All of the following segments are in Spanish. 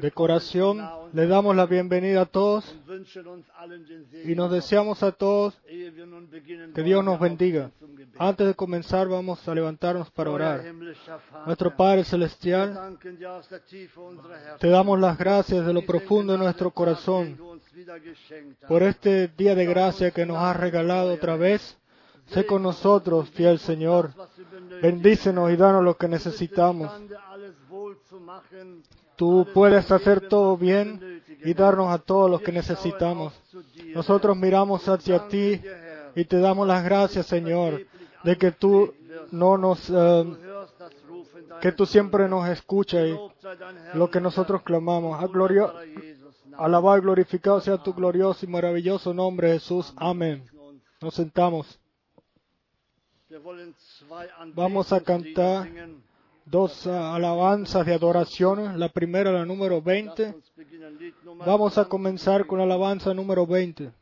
De corazón le damos la bienvenida a todos y nos deseamos a todos que Dios nos bendiga. Antes de comenzar vamos a levantarnos para orar. Nuestro Padre Celestial, te damos las gracias de lo profundo de nuestro corazón por este día de gracia que nos has regalado otra vez. Sé con nosotros, fiel Señor. Bendícenos y danos lo que necesitamos. Tú puedes hacer todo bien y darnos a todos lo que necesitamos. Nosotros miramos hacia ti y te damos las gracias, Señor, de que tú no nos, eh, que tú siempre nos escuchas lo que nosotros clamamos. Alabado y glorificado sea tu glorioso y maravilloso nombre, Jesús. Amén. Nos sentamos. Vamos a cantar. Dos ah, alabanzas de adoración. La primera, la número Lasst 20. uns beginnen, Lied Nummer Vamos a 20. comenzar con la alabanza número 20.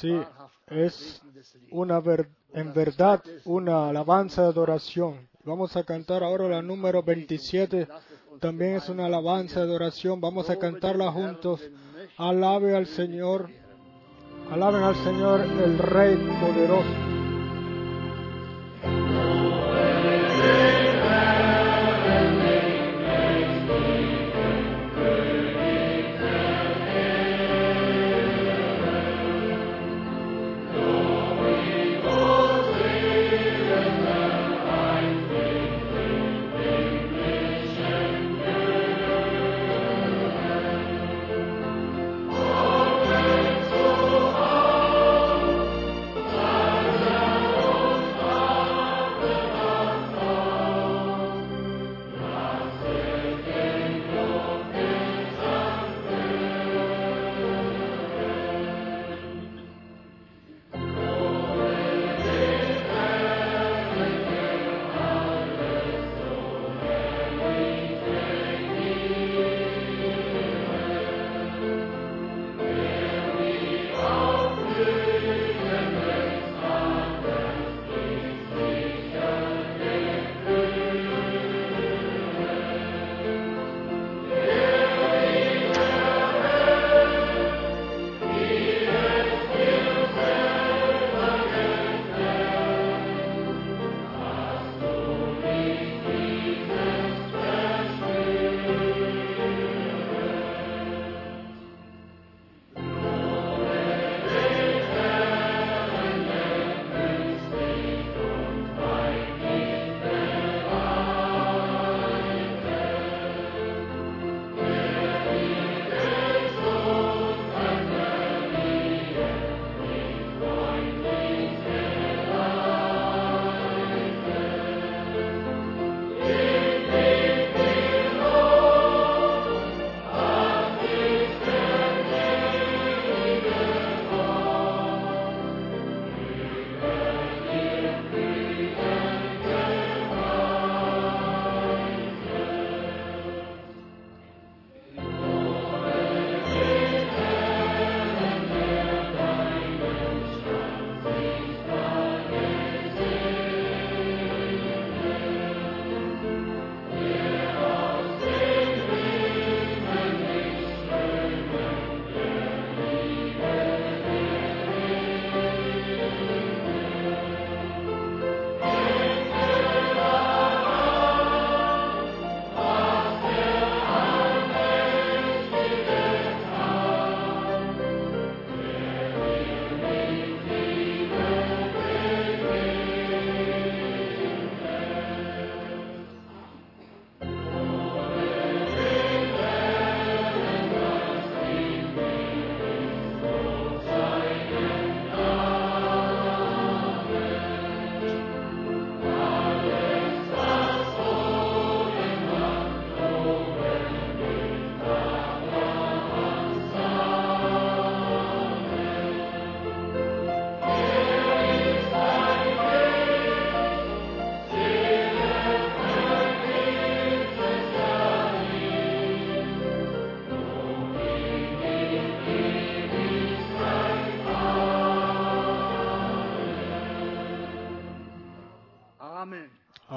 Sí, es una ver- en verdad una alabanza de adoración. Vamos a cantar ahora la número 27. También es una alabanza de adoración. Vamos a cantarla juntos. Alabe al Señor. Alaben al Señor, el Rey poderoso.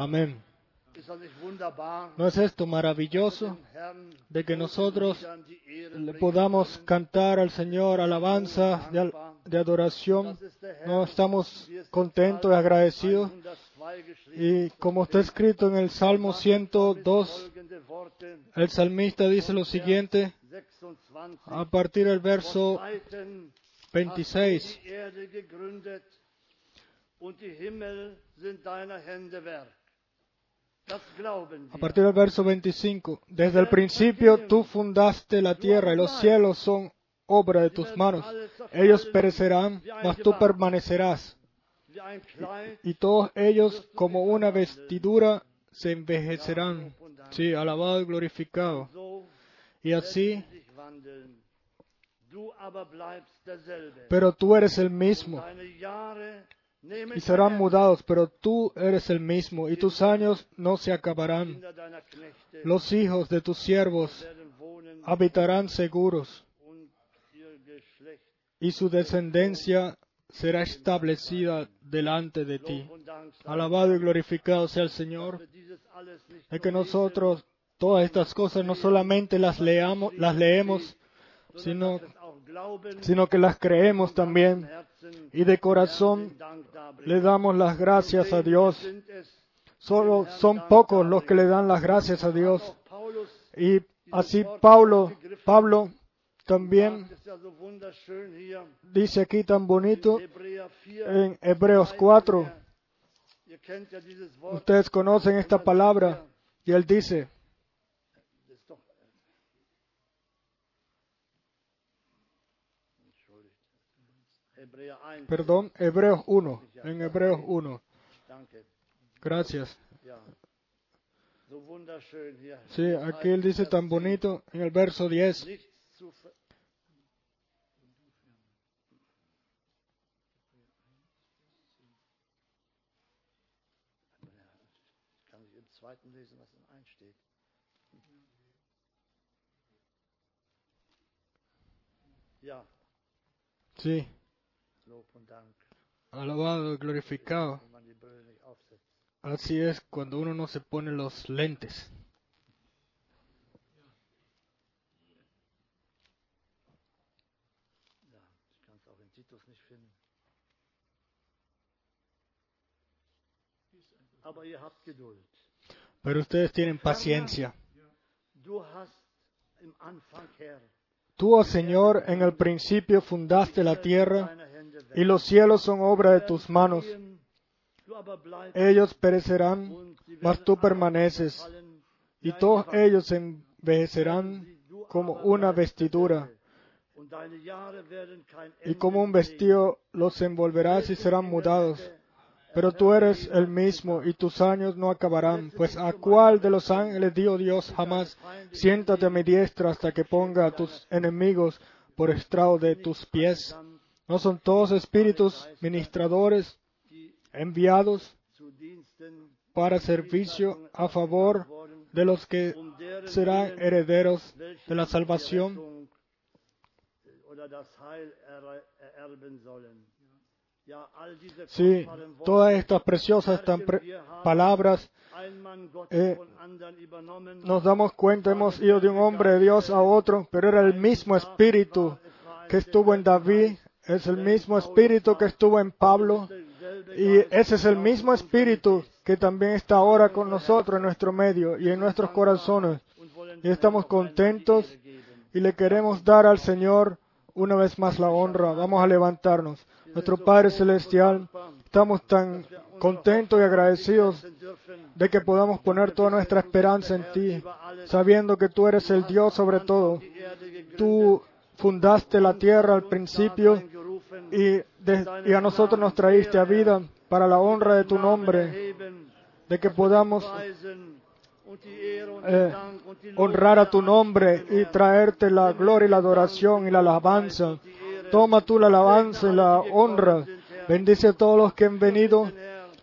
Amén. ¿No es esto maravilloso de que nosotros le podamos cantar al Señor alabanza de, adoración? No estamos contentos y agradecidos. 102 geschrieben Y como está escrito en el Salmo 102, folgende Worte, el salmista dice lo siguiente 26. a partir del verso Weitem hast 26. A partir del verso 25. Desde el principio tú fundaste la tierra y los cielos son obra de tus manos. Ellos perecerán, mas tú permanecerás. Y todos ellos como una vestidura se envejecerán. Sí, alabado y glorificado. Y así, pero tú eres el mismo. Y serán mudados, pero tú eres el mismo. Y tus años no se acabarán. Los hijos de tus siervos habitarán seguros. y su descendencia será establecida delante de ti. Alabado y glorificado sea el Señor, de que nosotros todas estas cosas no solamente las leamos, las leemos, sino, sino que las creemos también y de corazón le damos las gracias a Dios. Solo son pocos los que le dan las gracias a Dios. Y así Pablo, Pablo también dice aquí tan bonito in Hebräer 4. en Hebreos 4. Ihr kennt ja dieses Wort. Ustedes conocen esta palabra y él dice, perdón, Hebreos 1, en Hebreos 1. Danke. Gracias. Sí, aquí él dice tan bonito en el verso 10. Nichts alabado y glorificado. Así es cuando uno no se pone los lentes. Pero ustedes tienen paciencia. Tú, oh Señor, en el principio fundaste la tierra. Y los cielos son obra de tus manos. Ellos perecerán, mas tú permaneces, y todos ellos envejecerán como una vestidura, y como un vestido los envolverás y serán mudados. Pero tú eres el mismo y tus años no acabarán, pues a cuál de los ángeles dio Dios jamás, siéntate a mi diestra hasta que ponga a tus enemigos por estrado de tus pies. ¿No son todos espíritus ministradores enviados para servicio a favor de los que serán herederos de la salvación? Sí, todas estas preciosas palabras eh, nos damos cuenta, hemos ido de un hombre de Dios a otro, pero era el mismo espíritu que estuvo en David, es el mismo espíritu que estuvo en Pablo, y ese es el mismo espíritu que también está ahora con nosotros en nuestro medio y en nuestros corazones. Y estamos contentos y le queremos dar al Señor una vez más la honra. Vamos a levantarnos. Nuestro Padre Celestial, estamos tan contentos y agradecidos de que podamos poner toda nuestra esperanza en ti, sabiendo que tú eres el Dios sobre todo. Tú fundaste la tierra al principio y, a nosotros nos traíste a vida para la honra de tu nombre, de que podamos eh, honrar a tu nombre y traerte la gloria y la adoración y la alabanza. Toma tú la alabanza y la honra. Bendice a todos los que han venido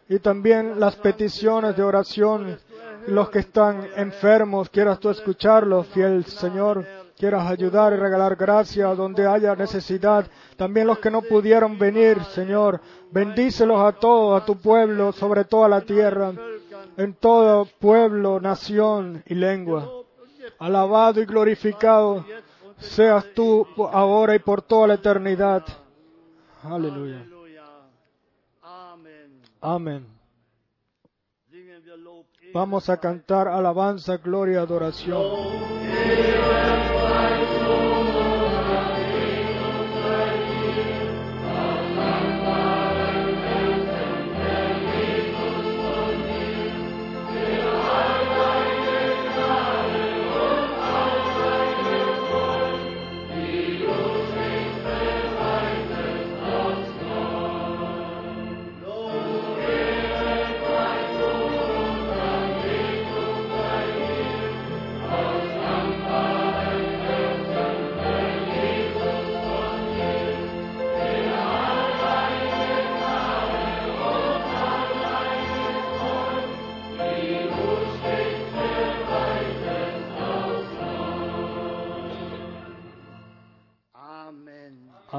y también las peticiones de oración. Los que están enfermos, quieras tú escucharlos, fiel Señor. Quieras ayudar y regalar gracia donde haya necesidad. También los que no pudieron venir, Señor. Bendícelos a todos, a tu pueblo, sobre toda la tierra, en todo pueblo, nación y lengua. Alabado y glorificado seas tú ahora y por toda la eternidad. Aleluya. Amén. Vamos a cantar alabanza, gloria, adoración.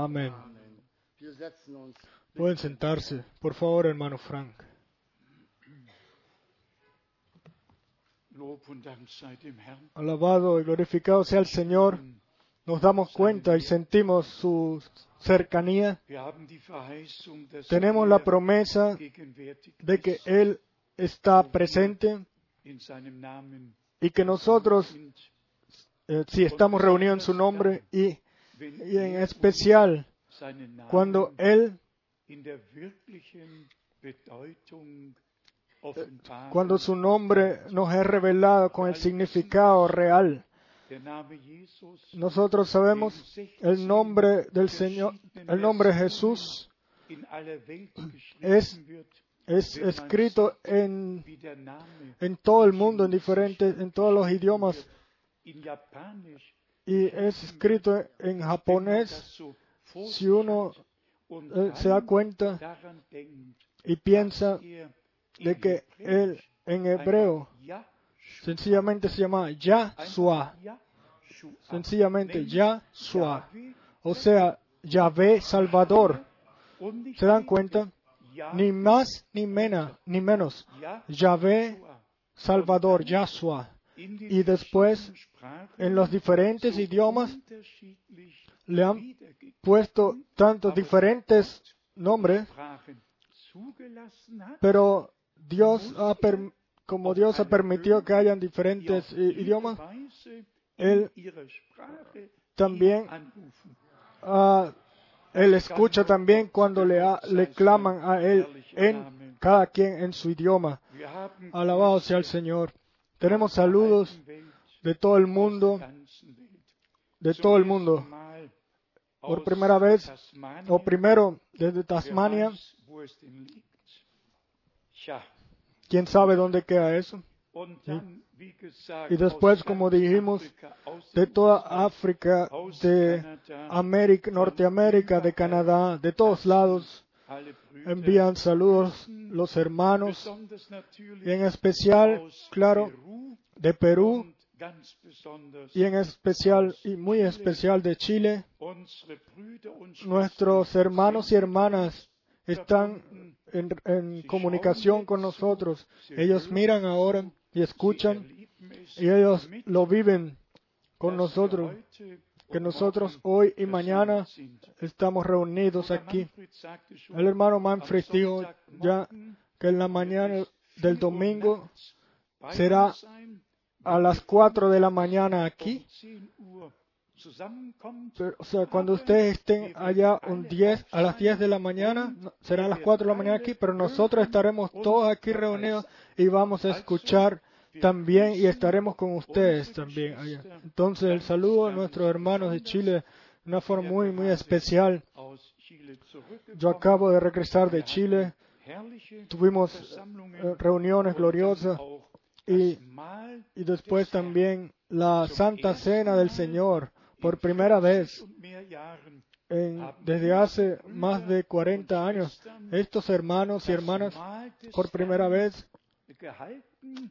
Amén. Pueden sentarse, por favor, hermano Frank. Alabado y glorificado sea el Señor. Nos damos cuenta y sentimos su cercanía. Tenemos la promesa de que. Él está presente y que nosotros, eh, si estamos reunidos en su nombre y, y en especial cuando Él, cuando su nombre nos es revelado con el significado real. Nosotros sabemos el nombre del Señor, el nombre Jesús es- es escrito en, en todo el mundo, en diferentes, en todos los idiomas, y es escrito en japonés. Si uno eh, se da cuenta y piensa de que Él en hebreo sencillamente se llama Yahshua, sencillamente Yahshua, o sea, Yahvé Salvador. ¿Se dan cuenta? Ni más ni menos, ni menos. Yahvé. Salvador, Yahshua. Y después, En los diferentes idiomas le han puesto tantos diferentes nombres, pero Dios ha como Dios ha permitido que hayan diferentes idiomas, Él también Él escucha también cuando le, ha- le claman a Él en cada quien en su idioma. Alabado sea el Señor. Tenemos saludos de todo el mundo, de todo el mundo. Por primera vez, o primero desde Tasmania. ¿Quién sabe dónde queda eso? Y después, como dijimos, de toda África, de América, Norteamérica, de Canadá, de todos lados, envían saludos los hermanos, y en especial, claro, de Perú, y en especial, y muy especial de Chile. Nuestros hermanos y hermanas están en, en comunicación con nosotros. Ellos miran ahora y escuchan, y ellos lo viven con nosotros. Que nosotros hoy y mañana estamos reunidos aquí. El hermano Manfred dijo ya que en la mañana del 4 Uhr domingo será a las 4 de la mañana aquí. 10 Uhr zusammenkommt. Pero, o sea, cuando ustedes estén allá un 10, a las 10 de la mañana, no, será a las 4 de la mañana aquí, pero nosotros estaremos todos aquí reunidos y vamos a escuchar también y estaremos con ustedes también. Entonces, el saludo a nuestros hermanos de Chile de una forma muy, muy especial. Yo acabo de regresar de Chile, tuvimos eh, reuniones gloriosas y, y después también la Santa Cena del Señor por primera vez desde hace más de 40 años. Estos hermanos y hermanas, por primera vez,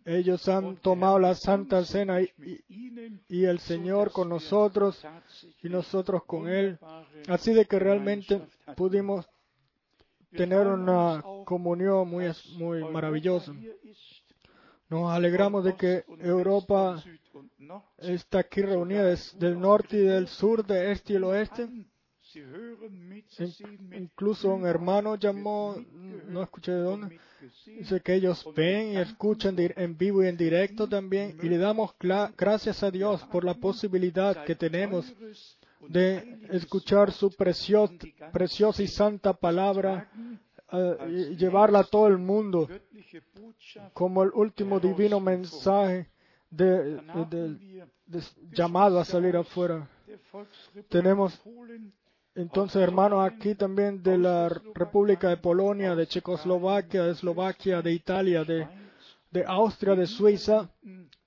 ellos han tomado la Santa Cena y, el Señor con nosotros y nosotros con Él. Así de que realmente pudimos tener una comunión muy, muy maravillosa. Nos alegramos de que Europa está aquí reunida del norte y del sur, de este y el oeste. Incluso un hermano llamó, no escuché de dónde, dice que ellos ven y escuchan en vivo y en directo también y le damos gracias a Dios por la posibilidad que tenemos de escuchar su precio- preciosa y santa palabra eh, y llevarla a todo el mundo como el último divino mensaje de, Dann de- llamado a salir afuera. Tenemos entonces hermanos aquí también de la República de Polonia, de Checoslovaquia, de Eslovaquia, de Italia, de, Austria, de Suiza,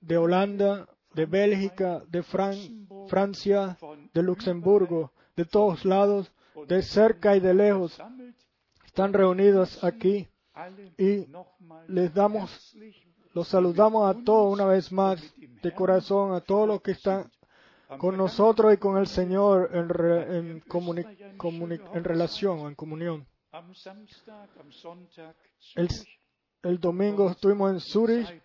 de Holanda, de Bélgica, de Fran- Francia, de Luxemburgo, de todos lados, de cerca y de lejos, están reunidos aquí y les damos, los saludamos a todos una vez más de corazón, a todos los que están con nosotros y con el Señor en, re- en, comuni- comuni- en relación o en comunión. El, el domingo estuvimos en Zurich,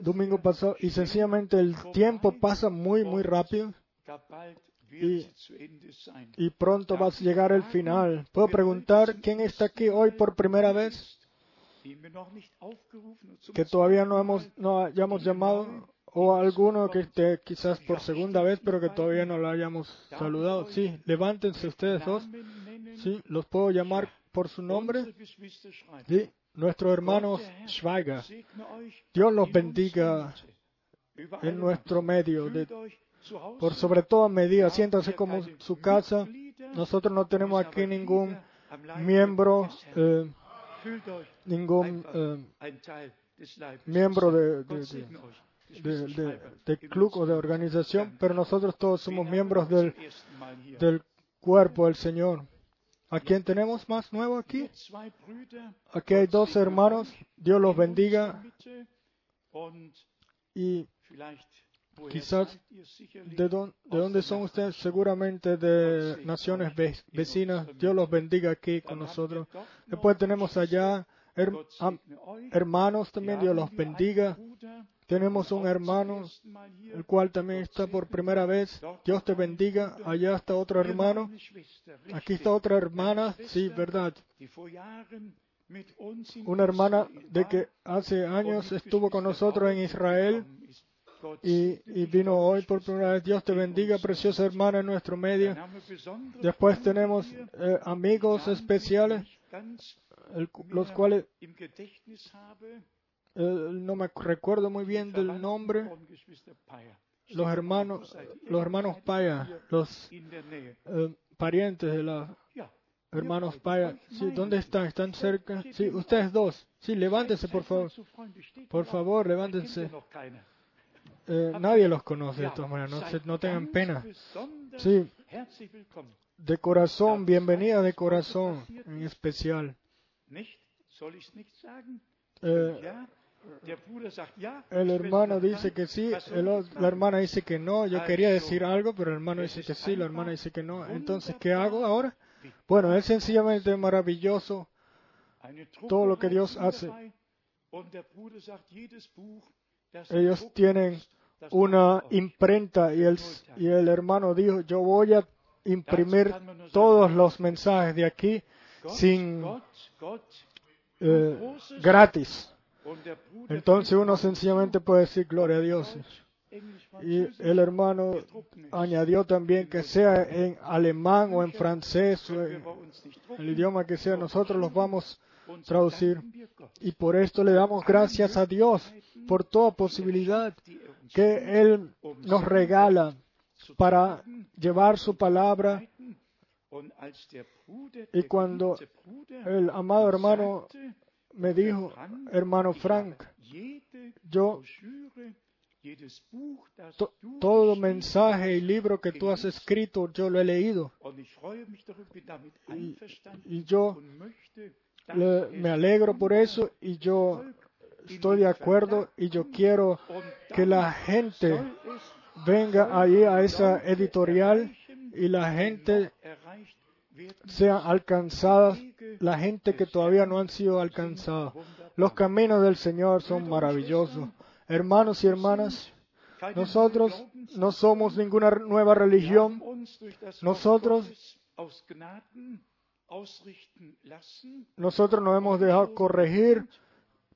domingo pasado, y sencillamente el tiempo pasa muy, muy rápido Y- y pronto va a llegar el final. ¿Puedo preguntar quién está aquí hoy por primera vez? Zum que todavía no hemos no hayamos llamado o alguno que esté quizás por segunda vez pero que todavía no lo hayamos saludado. Sí, levántense ustedes dos. Sí, los puedo llamar por su nombre. Sí, nuestro hermano Gott, der Herr, Schweiger. Dios los bendiga en nuestro medio. de- por sobre todo medida, haben como su casa. Nosotros no tenemos aquí ningún miembro, eh, ningún eh, miembro de, de- de- club o de organización, pero nosotros todos somos miembros del, cuerpo del Señor. ¿A quién tenemos más nuevo aquí? Aquí hay dos hermanos. Dios los bendiga. Y Quizás ¿de, dónde- de dónde son ustedes? Seguramente de naciones ve- vecinas. Dios los bendiga aquí con nosotros. Después tenemos allá her- hermanos también. Dios los bendiga. Tenemos un hermano, el cual también está por primera vez. Dios te bendiga. Allá está otro hermano. Aquí está otra hermana. Sí, verdad. Una hermana de que hace años estuvo con nosotros en Israel y, y vino hoy por primera vez. Dios te bendiga, preciosa hermana en nuestro medio. Después tenemos eh, amigos especiales, los cuales eh, no me recuerdo muy bien del nombre. Los hermanos, los hermanos Paya, los eh, parientes de los hermanos Paya. Sí, ¿dónde están? ¿Están cerca? Sí, ustedes dos. Sí, levántense, por favor. Por favor, levántense. Eh, nadie los conoce de todas maneras, no, no tengan pena. Sí, de corazón, bienvenida de corazón en especial. Eh, el hermano dice que sí, el la hermana dice que no. Yo quería decir algo, pero el hermano dice que sí, la hermana dice que no. Entonces, ¿qué hago ahora? Bueno, es sencillamente maravilloso todo lo que Dios hace. Ellos tienen una imprenta y el, y el hermano dijo, yo voy a imprimir todos los mensajes de aquí sin eh, gratis. Entonces uno sencillamente puede decir gloria a Dios. Y el hermano añadió también que sea en alemán o en francés o en el idioma que sea, nosotros los vamos a traducir. Y por esto le damos gracias a Dios por toda posibilidad que Él nos regala para llevar su palabra. Y cuando el amado hermano me dijo, hermano Frank, yo to- todo mensaje y libro que tú has escrito, yo lo he leído. Y, y yo le- me alegro por eso y yo estoy de acuerdo y yo quiero que la gente venga ahí a esa editorial y la gente sea alcanzada, la gente que todavía no han sido alcanzados. Los caminos del Señor son maravillosos. Hermanos y hermanas, nosotros no somos ninguna nueva religión. Nosotros Nosotros nos hemos dejado corregir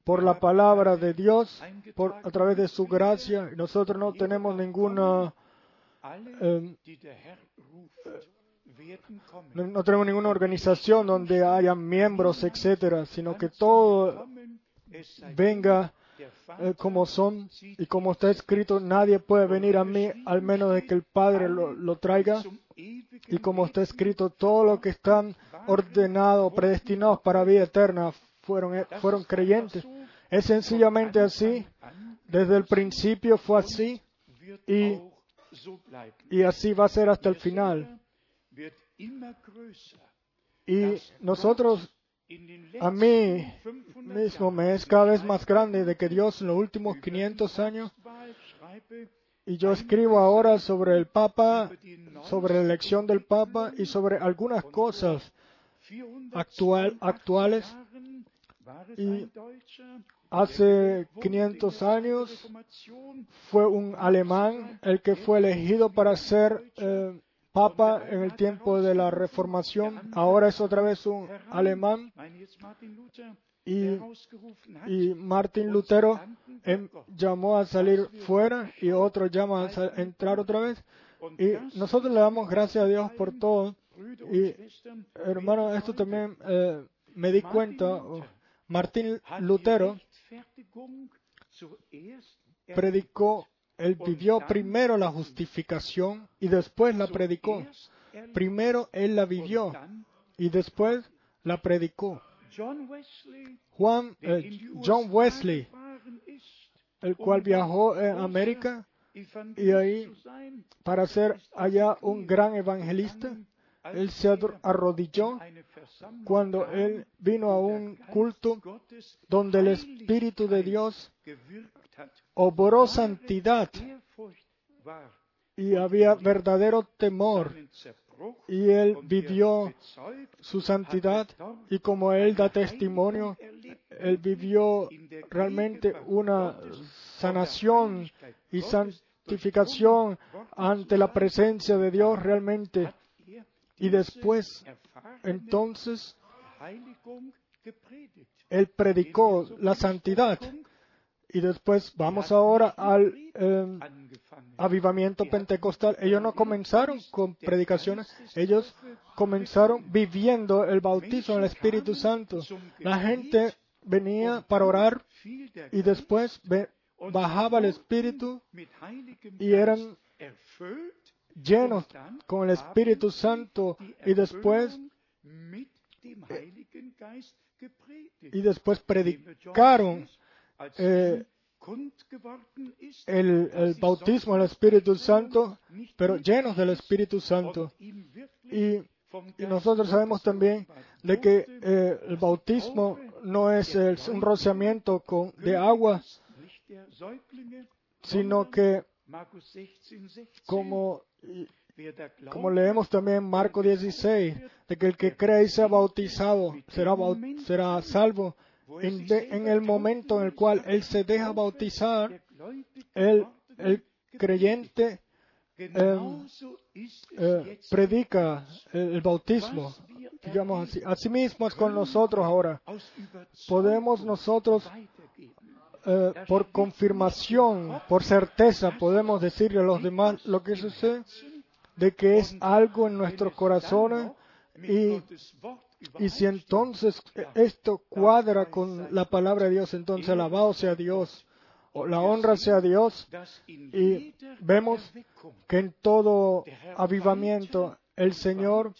por la palabra de Dios, por, a través de su gracia. Nosotros no tenemos ninguna, eh, no, no tenemos ninguna organización donde haya miembros, etcétera, sino que todo venga eh, como son y como está escrito, nadie puede venir a mí al menos de que el Padre lo, lo traiga. Y como está escrito, todo lo que están ordenados, predestinados para vida eterna, fueron, eh, fueron creyentes. Es sencillamente así. Desde el principio fue así y, y así va a ser hasta el final. Y nosotros, a mí mismo me es cada vez más grande de que Dios en los últimos 500 años Y yo escribo ahora sobre el Papa, sobre la elección del Papa y sobre algunas cosas actual, actuales. Y hace 500 años fue un alemán el que fue elegido para ser eh, Papa en el tiempo de la Reformación. Ahora es otra vez un alemán. Y, y Martín Lutero em, llamó a salir fuera y otro llama a entrar otra vez. Y nosotros le damos gracias a Dios por todo. Y hermano, esto también eh, me di cuenta. Martín Lutero predicó, él vivió primero la justificación y después la predicó. Primero él la vivió y después la predicó. Juan, eh, John Wesley, el cual viajó a América y ahí para ser allá un gran evangelista, él se arrodilló cuando él vino a un culto donde el Espíritu de Dios obró santidad y había verdadero temor y él vivió su santidad y como él da testimonio, él vivió realmente una sanación y santificación ante la presencia de Dios realmente. Y después, entonces, él predicó la santidad. Y después vamos ahora al eh, avivamiento pentecostal. Ellos no comenzaron con predicaciones, ellos comenzaron viviendo el bautismo en el Espíritu Santo. La gente venía para orar y después bajaba el Espíritu y eran llenos con el Espíritu Santo y después y después predicaron eh, el, el, bautismo del Espíritu Santo, pero llenos del Espíritu Santo. Y, y nosotros sabemos también de que eh, el bautismo no es el, un rociamiento con, de agua, sino que como como leemos también en Marco 16, de que el que cree y sea bautizado será, será salvo. En, en, el momento en el cual él se deja bautizar, el, el creyente em, eh, predica el, bautismo, digamos así. Asimismo es con nosotros ahora. Podemos nosotros eh, por confirmación, por certeza, podemos decirle a los demás lo que sucede de que es algo en nuestros corazones y, y si entonces esto cuadra con la palabra de Dios, entonces alabado sea Dios, la honra sea Dios y vemos que en todo avivamiento el Señor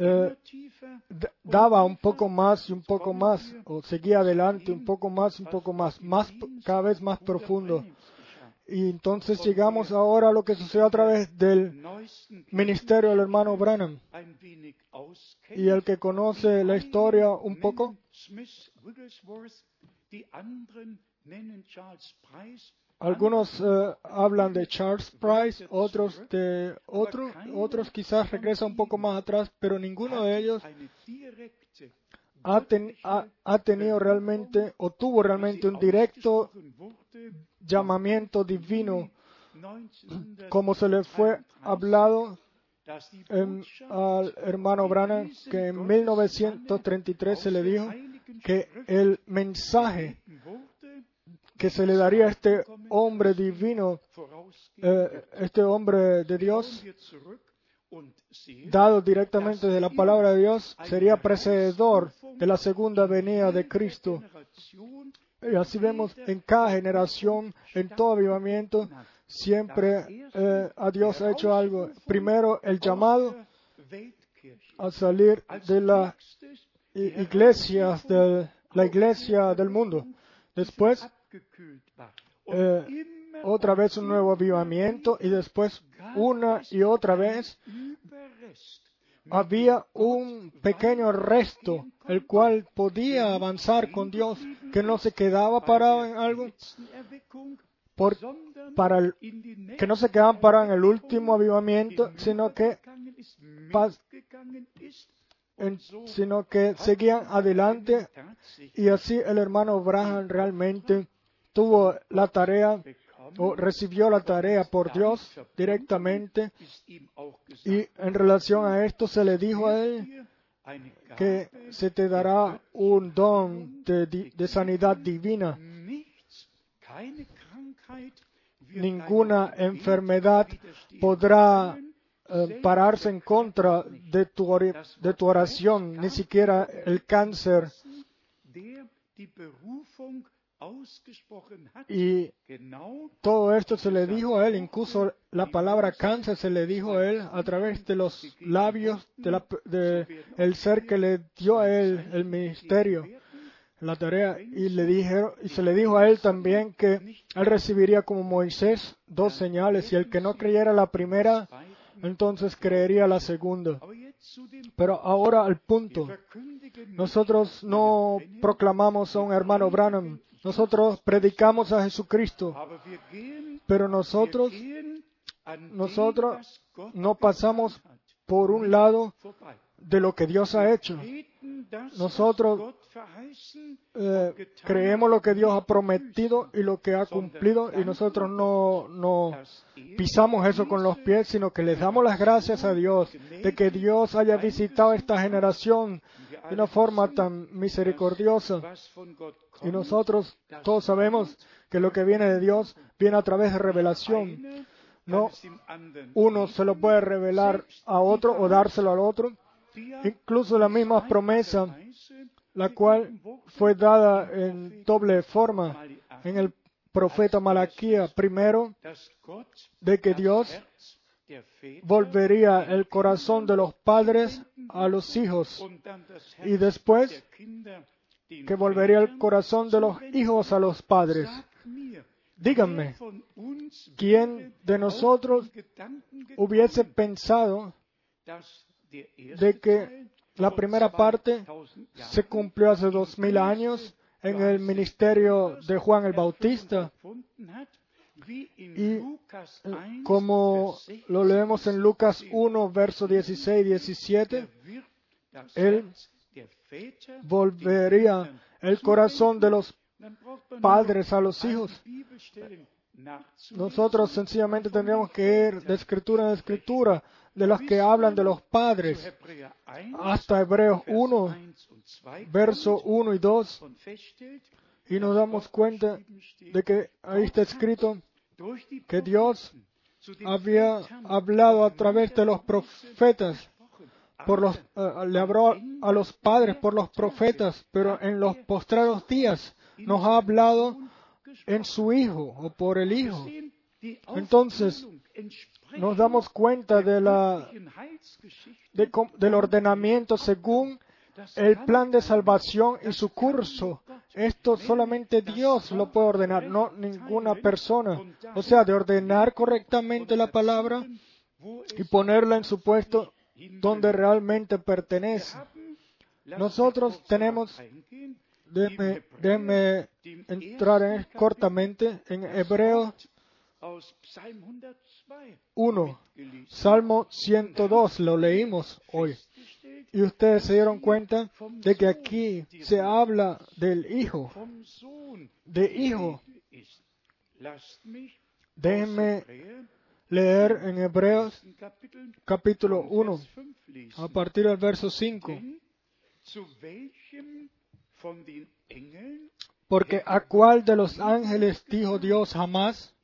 eh, daba un poco más y un poco más, o seguía adelante un poco más y un poco más, más cada vez más profundo. Y entonces llegamos ahora a lo que sucedió a través del ministerio del hermano Branham. Y el que conoce la historia un poco, algunos eh, hablan de Charles Price, otros de otro, otros quizás regresan un poco más atrás, pero ninguno de ellos ha, ha, tenido realmente o tuvo realmente un directo llamamiento divino, como se le fue hablado al hermano Branham, que en 1933 se le dijo que el mensaje que se le daría a este hombre divino, eh, este hombre de Dios, dado directamente de la palabra de Dios, sería precededor de la segunda venida de Cristo. Y así vemos en cada generación, en todo avivamiento, siempre eh, a Dios ha hecho algo. Primero, el llamado a salir de la iglesia, de la iglesia del mundo. Después, eh, otra vez un nuevo avivamiento y después una y otra vez había un pequeño resto, el cual podía avanzar con Dios, que no se quedaba parado en algo. por, para el- que no se quedaban parados en el último avivamiento, sino que, pas- en- sino que seguían adelante y así el hermano Branham realmente tuvo la tarea o recibió la tarea por Dios directamente y en relación a esto se le dijo a él que se te dará un don de, sanidad divina. Ninguna enfermedad podrá eh, pararse en contra de tu oración, ni siquiera el cáncer. Y todo esto se le dijo a él, incluso la palabra cáncer se le dijo a él a través de los labios de la- de el ser que le dio a él el ministerio, la tarea, y le dijeron, y se le dijo a él también que él recibiría como Moisés dos señales, y el que no creyera la primera, entonces creería la segunda. Pero ahora al punto, nosotros no proclamamos a un hermano Branham, nosotros predicamos a Jesucristo, pero nosotros nosotros no pasamos por un lado de lo que Dios ha hecho. Nosotros, Eh, creemos lo que Dios ha prometido y lo que ha cumplido y nosotros no, no pisamos eso con los pies, sino que les damos las gracias a Dios de que Dios haya visitado esta generación de una forma tan misericordiosa. Y nosotros todos sabemos que lo que viene de Dios viene a través de revelación. No uno se lo puede revelar a otro o dárselo al otro. Incluso la misma promesa, la cual fue dada en doble forma en el profeta Malaquía. Primero, de que Dios volvería el corazón de los padres a los hijos y después que volvería el corazón de los hijos a los padres. Díganme, ¿quién de nosotros hubiese pensado de que la primera parte 2000 se cumplió hace dos mil años en el ministerio de Juan el Bautista y Lukas 1, como Vers 16 lo leemos en Lucas 1, verso 16 y 17, wird das Él volvería el corazón de los padres a los hijos. Nosotros sencillamente tendríamos que ir de escritura en escritura, de las que hablan de los padres, Zu Hebräer 1, hasta Hebreos Vers 1, 1 und 2 verso kommt 1 y 2, und feststellt, y nos damos cuenta de que ahí está escrito que Dios había hablado a través de los profetas, por los, eh, le habló a los padres por los profetas, pero en los postreros días nos ha hablado en su Hijo o por el Hijo. Entonces, Nos damos cuenta del ordenamiento según el plan de salvación y su curso. Esto solamente Dios lo puede ordenar, no ninguna persona. O sea, de ordenar correctamente la palabra y ponerla en su puesto donde realmente pertenece. Nosotros tenemos, déjeme entrar en- cortamente en Hebreo Aus Psalm 102 1, gelesen. Salmo 102, lo leímos hoy. Festgestellt, Y ustedes se dieron cuenta de que aquí se habla del Hijo, de Hijo. Déjenme leer en Hebreos capítulo von 1, Vers 5 lesen. a partir del verso 5. Porque a cuál de los ángeles dijo Dios jamás.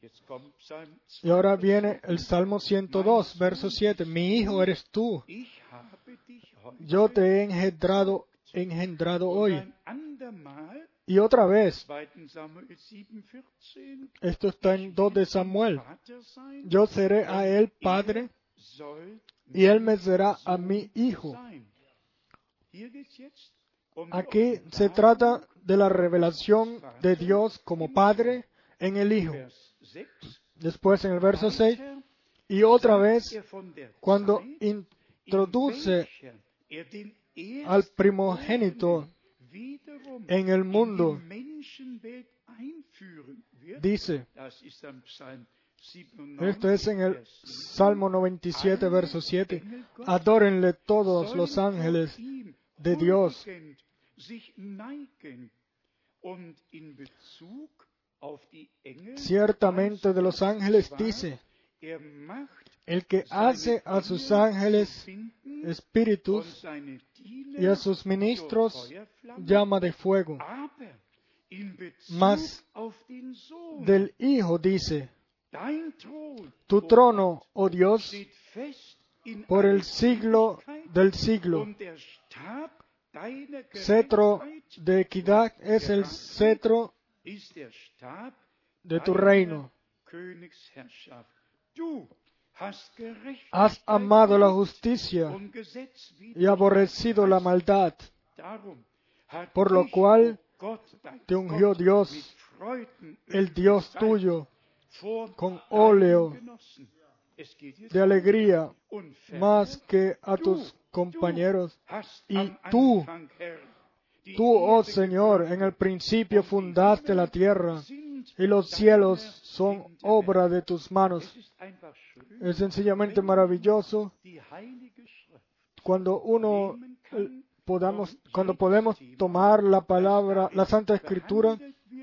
Y ahora viene el Salmo 102, verso 7. Mi hijo eres tú. Yo te he engendrado, engendrado hoy. Y otra vez, 2. Samuel 7,14, esto está en 2 de Samuel. Yo seré a él padre y él me será a mi hijo. Aquí se trata de la revelación de Dios como Padre en el Hijo. Vers 6. Después en el verso 6, Weiter y otra vez cuando introduce al primogénito en el mundo dice, Das ist am Psalm 97, esto es en el Vers 7. Salmo 97, verso 7, adórenle todos los ángeles de Dios. Ciertamente de los ángeles dice, er el que hace a sus ángeles espíritus y a sus ministros llama de fuego. Mas Del Hijo dice, tu trono, oh Dios, por el siglo del siglo. Cetro de equidad es el cetro de tu reino. Has amado la justicia y aborrecido la maldad. Por lo cual te ungió Dios, El Dios tuyo, con óleo de alegría más que a tus compañeros. y tú, Tú, oh Señor, en el principio fundaste la tierra y los cielos son obra de tus manos. Es sencillamente maravilloso cuando uno eh, podamos, cuando podemos tomar la palabra, la Santa Escritura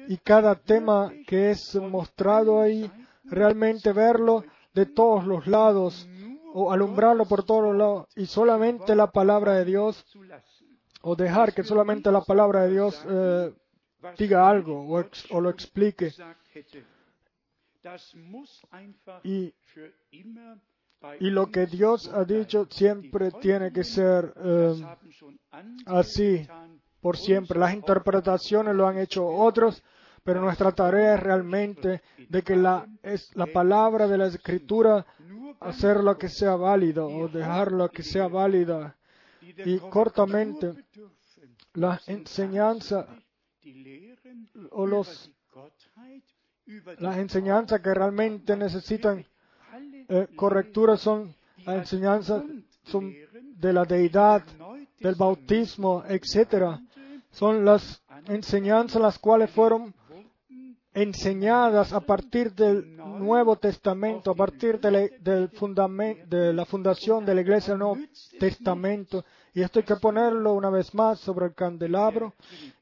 y cada tema que es mostrado ahí, realmente verlo de todos los lados o alumbrarlo por todos lados y solamente la palabra de Dios o dejar que solamente la palabra de Dios eh, diga algo o, lo explique. Y, lo que Dios ha dicho siempre tiene que ser eh, así por siempre. Las interpretaciones lo han hecho otros, pero nuestra tarea es realmente de que la, es la palabra de la Escritura nur hacerlo que sea válido o dejarlo que sea válida. y cortamente, La enseñanza o los, las enseñanzas que realmente necesitan eh, correctura son las enseñanzas son de la deidad, del bautismo, etcétera. Son las enseñanzas las cuales fueron enseñadas a partir del Nuevo Testamento, a partir de la, de la fundación de la Iglesia del Nuevo Testamento. Y esto hay que ponerlo una vez más sobre el candelabro.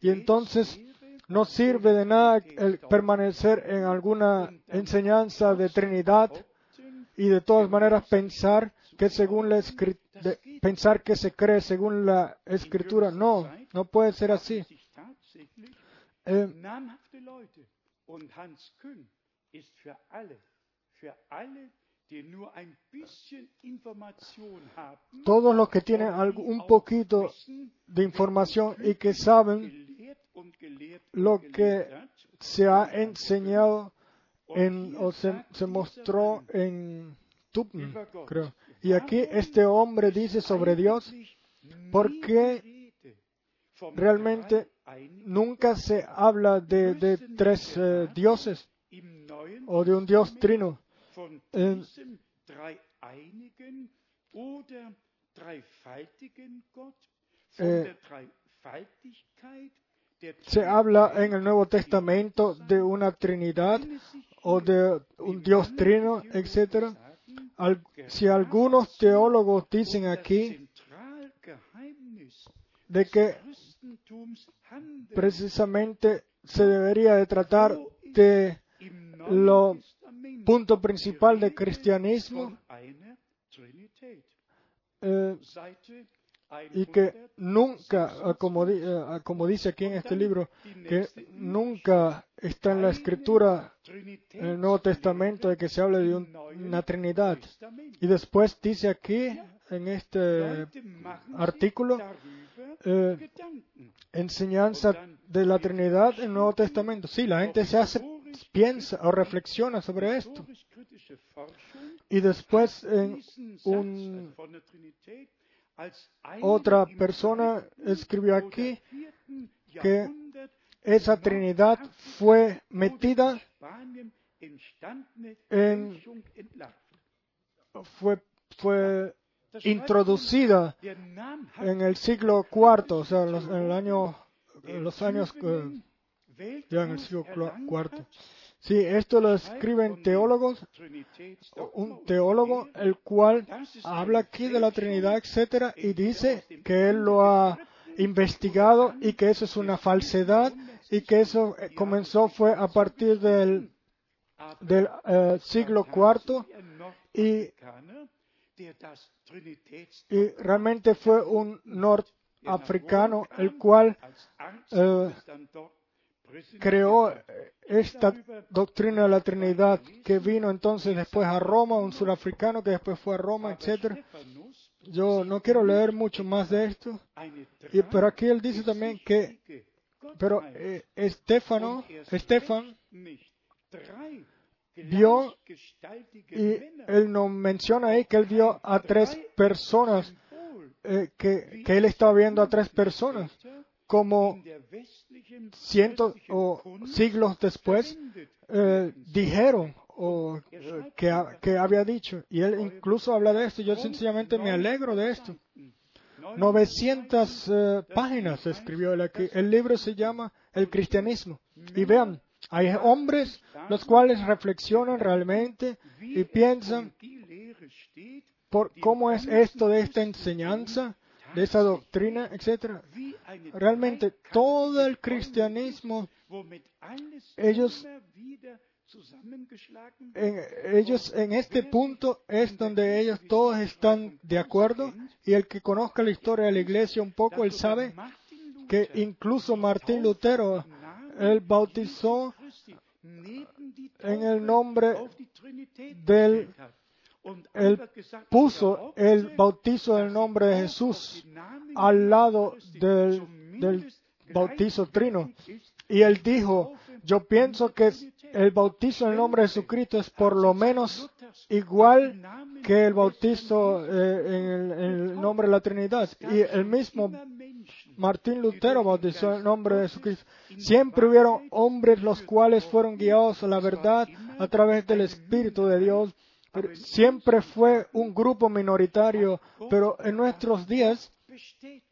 Y entonces no sirve de nada el permanecer en alguna enseñanza de Trinidad y de todas maneras pensar que según la pensar que se cree según la escritura no no puede ser así Eh. Und Hans Küng ist für alle, für alle, die nur ein bisschen Information haben, todos los que tienen un poquito de información y que saben lo que se ha enseñado en, o se, se mostró en Gott, creo. Y aquí este hombre dice sobre Dios, eigentlich ¿por nie qué die Rede vom realmente nunca se habla de, de tres eh, dioses o de un Dios trino. Dreifaltigkeit der Se habla en el Nuevo Testamento de una Trinidad o de un Dios trino, Al- si algunos teólogos dicen aquí de que precisamente se debería de tratar de lo punto principal del cristianismo eh, y que 100 nunca, ah, como, eh, ah, como dice aquí en este libro, que nunca está en la escritura, en el Nuevo Testamento, de que se hable de un- una Trinidad. Y después dice aquí, en este artículo, eh, enseñanza de la Trinidad en el Nuevo Testamento. Sí, la gente se hace, piensa o reflexiona sobre esto. Y después en un, otra persona escribió aquí que esa Trinidad fue metida en, fue, fue introducida en el siglo IV, o sea, en los, en el año, en los años, eh, ya en el siglo cuarto. Sí, esto lo escriben teólogos, un teólogo el cual habla aquí de la Trinidad, etcétera, y dice que él lo ha investigado y que eso es una falsedad y que eso eh, comenzó fue a partir del, del eh, siglo IV y, y realmente fue un norteafricano el cual eh, creó esta doctrina de la Trinidad que vino entonces después a Roma, un surafricano que después fue a Roma, etcétera. Yo no quiero leer mucho más de esto, y, pero aquí él dice también que, pero eh, Estefano, Estefan vio, y él nos menciona ahí que él vio a tres personas, eh, que, que él estaba viendo a tres personas, como cientos o siglos después eh, dijeron o eh, que, que, había dicho. Y él incluso habla de esto. Yo sencillamente me alegro de esto. 900 eh, páginas escribió él aquí. El libro se llama El cristianismo. Y vean, hay hombres los cuales reflexionan realmente y piensan por cómo es esto de esta enseñanza de esa doctrina, etcétera. Realmente todo el cristianismo, ellos en, ellos en este punto es donde ellos todos están de acuerdo y el que conozca la historia de la iglesia un poco, él sabe que incluso Martín Lutero, él bautizó en el nombre del él puso el bautizo del nombre de Jesús al lado del, bautizo trino. Y él dijo, yo pienso que el bautizo en el nombre de Jesucristo es por lo menos igual que el bautizo eh, en, el, nombre de la Trinidad. Y el mismo Martín Lutero bautizó en nombre de Jesucristo. Siempre hubieron hombres los cuales fueron guiados a la verdad a través del Espíritu de Dios siempre fue un grupo minoritario, pero en nuestros días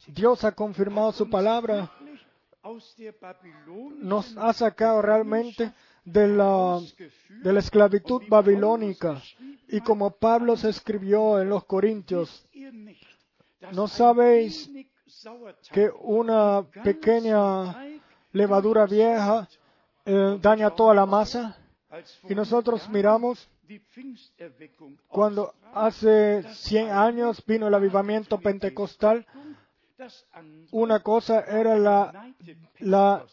Dios ha confirmado su palabra, nos ha sacado realmente de la, de la esclavitud babilónica. Y como Pablo se escribió en los Corintios, ¿no sabéis que una pequeña levadura vieja eh, daña toda la masa? Y nosotros miramos cuando hace 100 años vino el avivamiento pentecostal, una cosa era la, la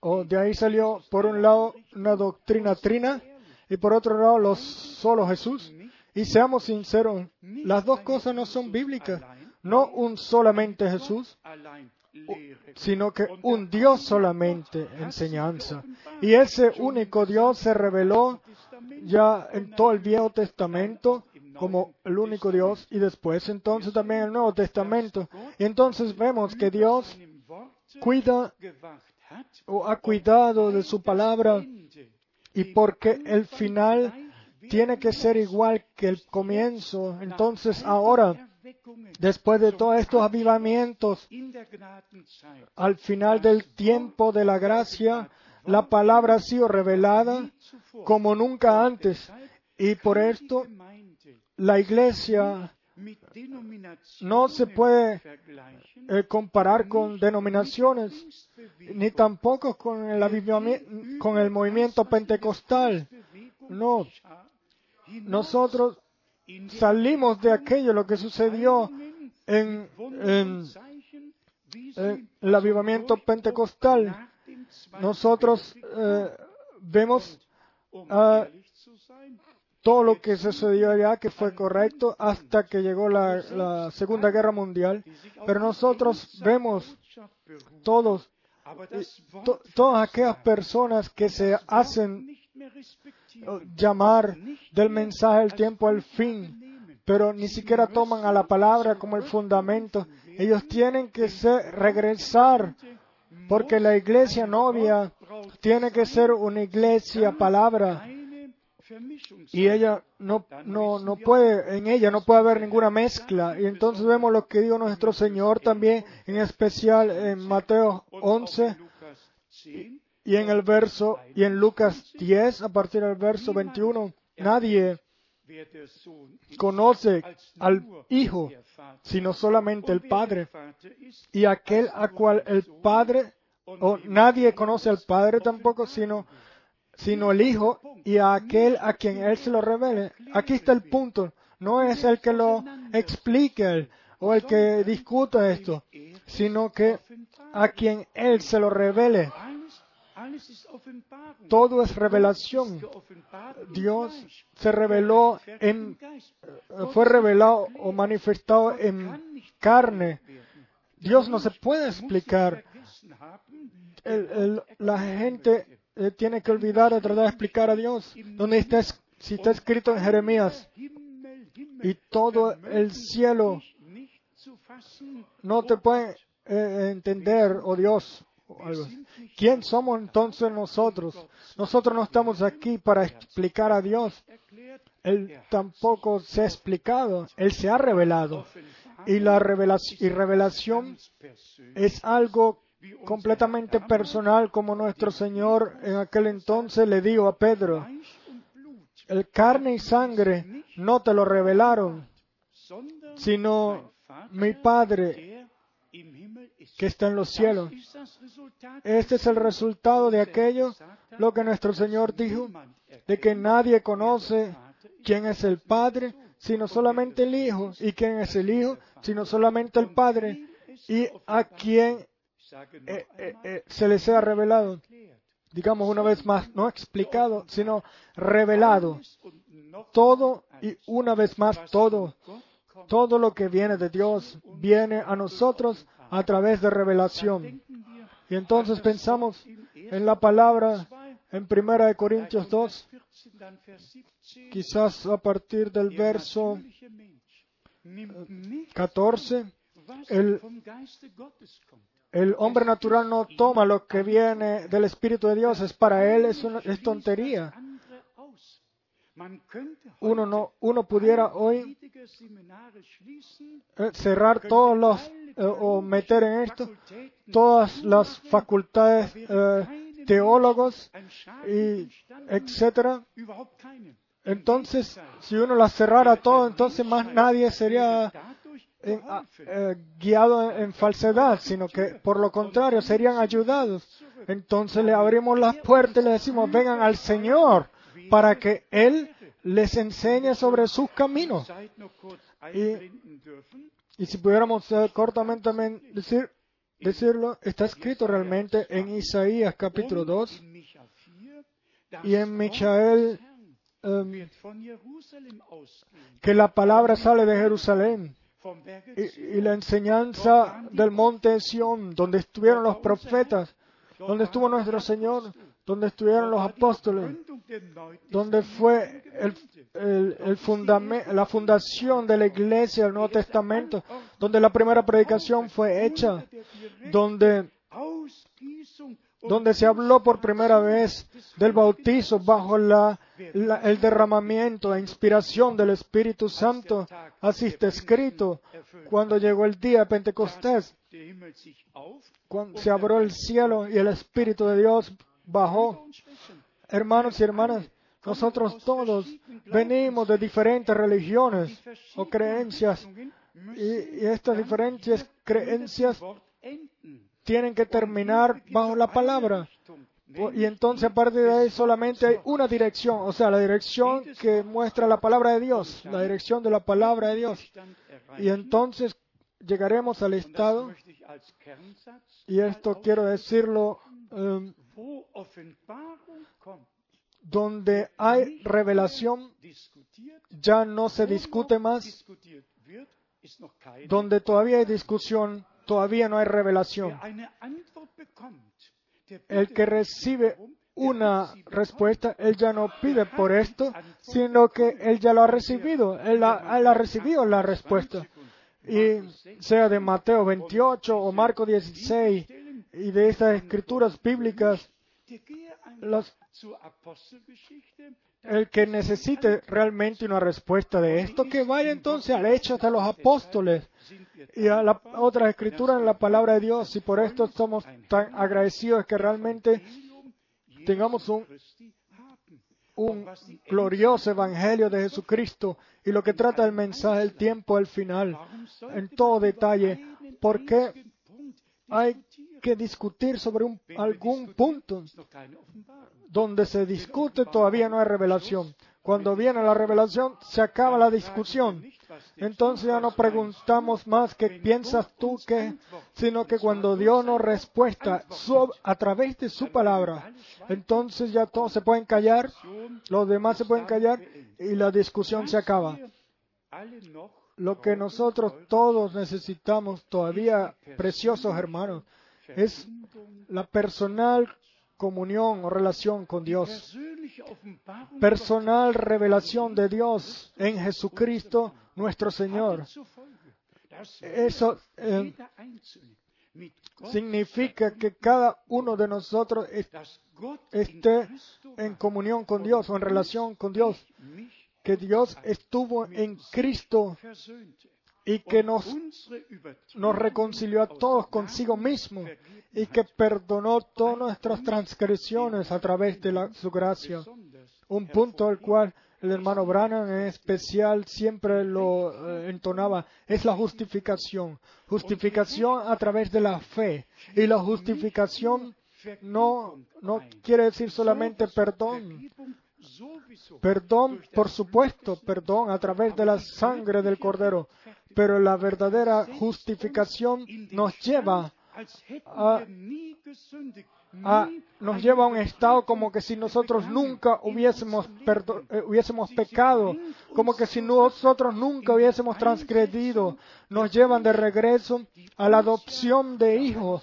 o de ahí salió por un lado una doctrina trina y por otro lado los solo Jesús. Y seamos sinceros, las dos cosas no son bíblicas. No un solamente Jesús, sino que un Dios solamente enseñanza. Y ese único Dios se reveló ya en todo el Viejo Testamento como el único Dios y después entonces también el Nuevo Testamento. Y entonces vemos que Dios cuida o ha cuidado de su palabra y porque el final tiene que ser igual que el comienzo. Entonces ahora, después de todos estos avivamientos, al final del tiempo de la gracia, la palabra ha sido revelada como nunca antes. Y por esto la iglesia no se puede eh, comparar con denominaciones, ni tampoco con el, con el movimiento pentecostal. No. Nosotros salimos de aquello, lo que sucedió en, en el avivamiento pentecostal. nosotros eh, vemos uh, todo lo que sucedió allá que fue correcto hasta que llegó la, Segunda Guerra Mundial, pero nosotros vemos todos, todas aquellas personas que se hacen llamar del mensaje del tiempo al fin, pero ni siquiera toman a la palabra como el fundamento. Ellos tienen que regresar porque la iglesia novia tiene que ser una iglesia palabra. Y ella no, no, no puede, en ella no puede haber ninguna mezcla. Y entonces vemos lo que dijo nuestro Señor también, en especial en Mateo 11 Y en el verso, y en Lucas 10, a partir del verso 21, nadie conoce al Hijo, sino solamente el Padre. Y aquel a cual el Padre, o nadie conoce al Padre tampoco, sino, sino el Hijo, y a aquel a quien Él se lo revele. Aquí está el punto. No es el que lo explique o el que discuta esto, sino que a quien Él se lo revele. Todo es revelación. Dios se reveló en, fue revelado o manifestado en carne. Dios no se puede explicar. La gente tiene que olvidar de tratar de explicar a Dios. Donde está, es- si está escrito en Jeremías, y todo el cielo no te puede eh, entender, oh Dios. ¿Quién somos entonces nosotros? Nosotros no estamos aquí para explicar a Dios. Él tampoco se ha explicado, Él se ha revelado. Y la revelación, revelación es algo completamente personal como nuestro Señor en aquel entonces le dijo a Pedro, el carne y sangre no te lo revelaron, sino mi Padre que está en los cielos. Este es el resultado de aquello, lo que nuestro Señor dijo, de que nadie conoce quién es el Padre, sino solamente el Hijo, y quién es el Hijo, sino solamente el Padre, y a noch eh, eh, eh, se les sea revelado. digamos una vez más, no explicado, sino revelado. Todo y una vez más todo, todo lo que viene de Dios viene a nosotros a través de revelación. Y entonces pensamos en la palabra en 1 de Corintios 2, 14, dann Vers 17. quizás a partir del verso natürliche Mensch nimmt nicht 14, was el- el hombre natural no toma lo que viene del Espíritu de Dios, es para él es, tontería. Uno, no, uno pudiera hoy eh, cerrar todos los eh, o meter en esto todas las facultades eh, teólogos y etcétera. Entonces, si uno las cerrara todo, entonces más nadie sería Dadurch eh, a- geholfen. eh, guiado en, en falsedad, sino que por lo contrario serían ayudados. Entonces le abrimos las puertas y le decimos, vengan al Señor para que Él les enseñe sobre sus caminos. Y si pudiéramos eh, cortamente men- decir, decirlo, está escrito realmente en Isaías capítulo 2 In Micha 4, das y en Michael em, que la palabra sale de Jerusalén y, la enseñanza del monte de Sión, donde estuvieron los profetas, donde estuvo nuestro Señor, donde estuvieron los apóstoles, donde fue el, el- el fundame- la fundación de la iglesia del Nuevo Testamento, donde la primera predicación fue hecha, donde donde se habló por primera vez del bautizo bajo la, la- el derramamiento e inspiración del Espíritu Santo. Así está escrito cuando llegó el día de Pentecostés, cuando se abrió el cielo y el Espíritu de Dios bajó. Hermanos y hermanas, nosotros todos venimos de diferentes religiones o creencias y, y estas diferentes creencias. Tienen que terminar bajo la palabra. Y entonces a partir de ahí solamente hay una dirección, o sea, la dirección que muestra la palabra de Dios, la dirección de la palabra de Dios. Y entonces llegaremos al estado, y esto quiero decirlo, em, donde hay revelación, ya no se discute más, donde todavía hay discusión, todavía no hay revelación. El que recibe una respuesta, él ya no pide por esto, sino que él ya lo ha recibido, él ha, él ha recibido la respuesta. Y sea de Mateo 28 o Marco 16 y de estas escrituras bíblicas, las- el que necesite realmente una respuesta de esto, que vaya entonces al hecho de los apóstoles y a la otra escritura en la palabra de Dios. Y por esto somos tan agradecidos que realmente tengamos un, un glorioso evangelio de Jesucristo y lo que trata el mensaje del tiempo al final, en todo detalle, ¿por qué hay? Que discutir sobre un- algún punto donde se discute todavía no hay revelación. Cuando viene la revelación se acaba la discusión. Entonces ya no preguntamos más qué piensas tú que, sino que cuando Dios nos respuesta so- a través de su palabra, entonces ya todos se pueden callar, los demás se pueden callar y la discusión se acaba. Lo que nosotros todos necesitamos todavía, preciosos hermanos, es la personal comunión o relación con Dios. Personal revelación de Dios en Jesucristo nuestro Señor. Eso eh, significa que cada uno de nosotros es- esté en comunión con Dios o en relación con Dios. Que Dios estuvo en Cristo y que nos, nos reconcilió a todos consigo mismo y que perdonó todas nuestras transgresiones a través de la- su gracia. Un punto al cual el hermano Branham en especial siempre lo eh, entonaba es la justificación. Justificación a través de la fe. Y la justificación no, no quiere decir solamente perdón. Perdón, por supuesto, perdón a través de la sangre del Cordero. Pero la verdadera justificación nos lleva a, nos lleva a un estado como que si nosotros nunca hubiésemos, eh, hubiésemos pecado, como que si nosotros nunca hubiésemos transgredido. Nos llevan de regreso a la adopción de hijos,